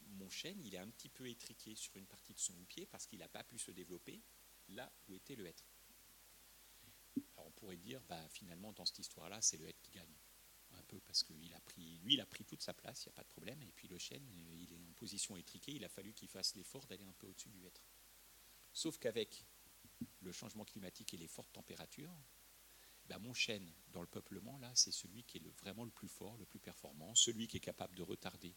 mon chêne, il est un petit peu étriqué sur une partie de son pied parce qu'il n'a pas pu se développer là où était le hêtre. Alors on pourrait dire, bah, finalement, dans cette histoire-là, c'est le hêtre qui gagne un peu parce que a pris, lui, il a pris toute sa place, il n'y a pas de problème. Et puis le chêne, il est en position étriquée, il a fallu qu'il fasse l'effort d'aller un peu au-dessus du hêtre. Sauf qu'avec le changement climatique et les fortes températures, ben mon chêne dans le peuplement, là, c'est celui qui est vraiment le plus fort, le plus performant, celui qui est capable de retarder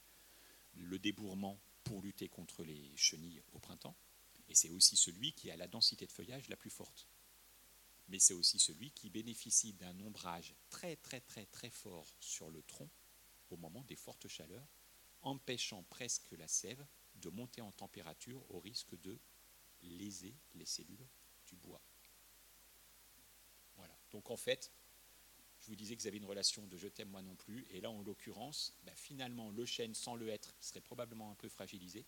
le débourrement pour lutter contre les chenilles au printemps. Et c'est aussi celui qui a la densité de feuillage la plus forte mais c'est aussi celui qui bénéficie d'un ombrage très très très très fort sur le tronc au moment des fortes chaleurs, empêchant presque la sève de monter en température au risque de léser les cellules du bois. Voilà. Donc en fait, je vous disais que vous avez une relation de je t'aime moi non plus, et là en l'occurrence, bah, finalement le chêne sans le être serait probablement un peu fragilisé,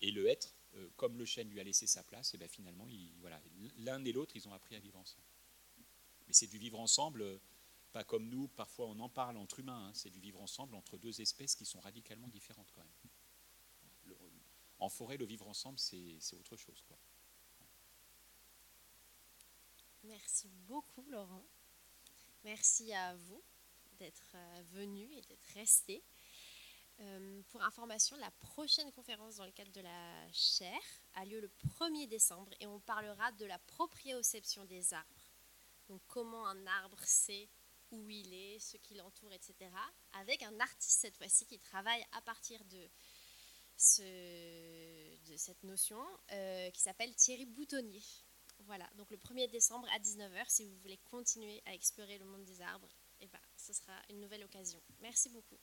et le être euh, comme le chêne lui a laissé sa place, et ben finalement, voilà, l'un et l'autre, ils ont appris à vivre ensemble. Mais c'est du vivre ensemble, euh, pas comme nous, parfois on en parle entre humains, hein, c'est du vivre ensemble entre deux espèces qui sont radicalement différentes quand même. en forêt, le vivre ensemble, c'est autre chose. Merci beaucoup, Laurent. Merci à vous d'être euh, venu et d'être resté. Euh, pour information, la prochaine conférence dans le cadre de la chaire a lieu le 1er décembre et on parlera de la proprioception des arbres. Donc comment un arbre sait où il est, ce qui l'entoure, etc. Avec un artiste cette fois-ci qui travaille à partir de, cette notion euh, qui s'appelle Thierry Boutonnier. Voilà, donc le 1er décembre à 19h, si vous voulez continuer à explorer le monde des arbres, eh ben, ce sera une nouvelle occasion. Merci beaucoup.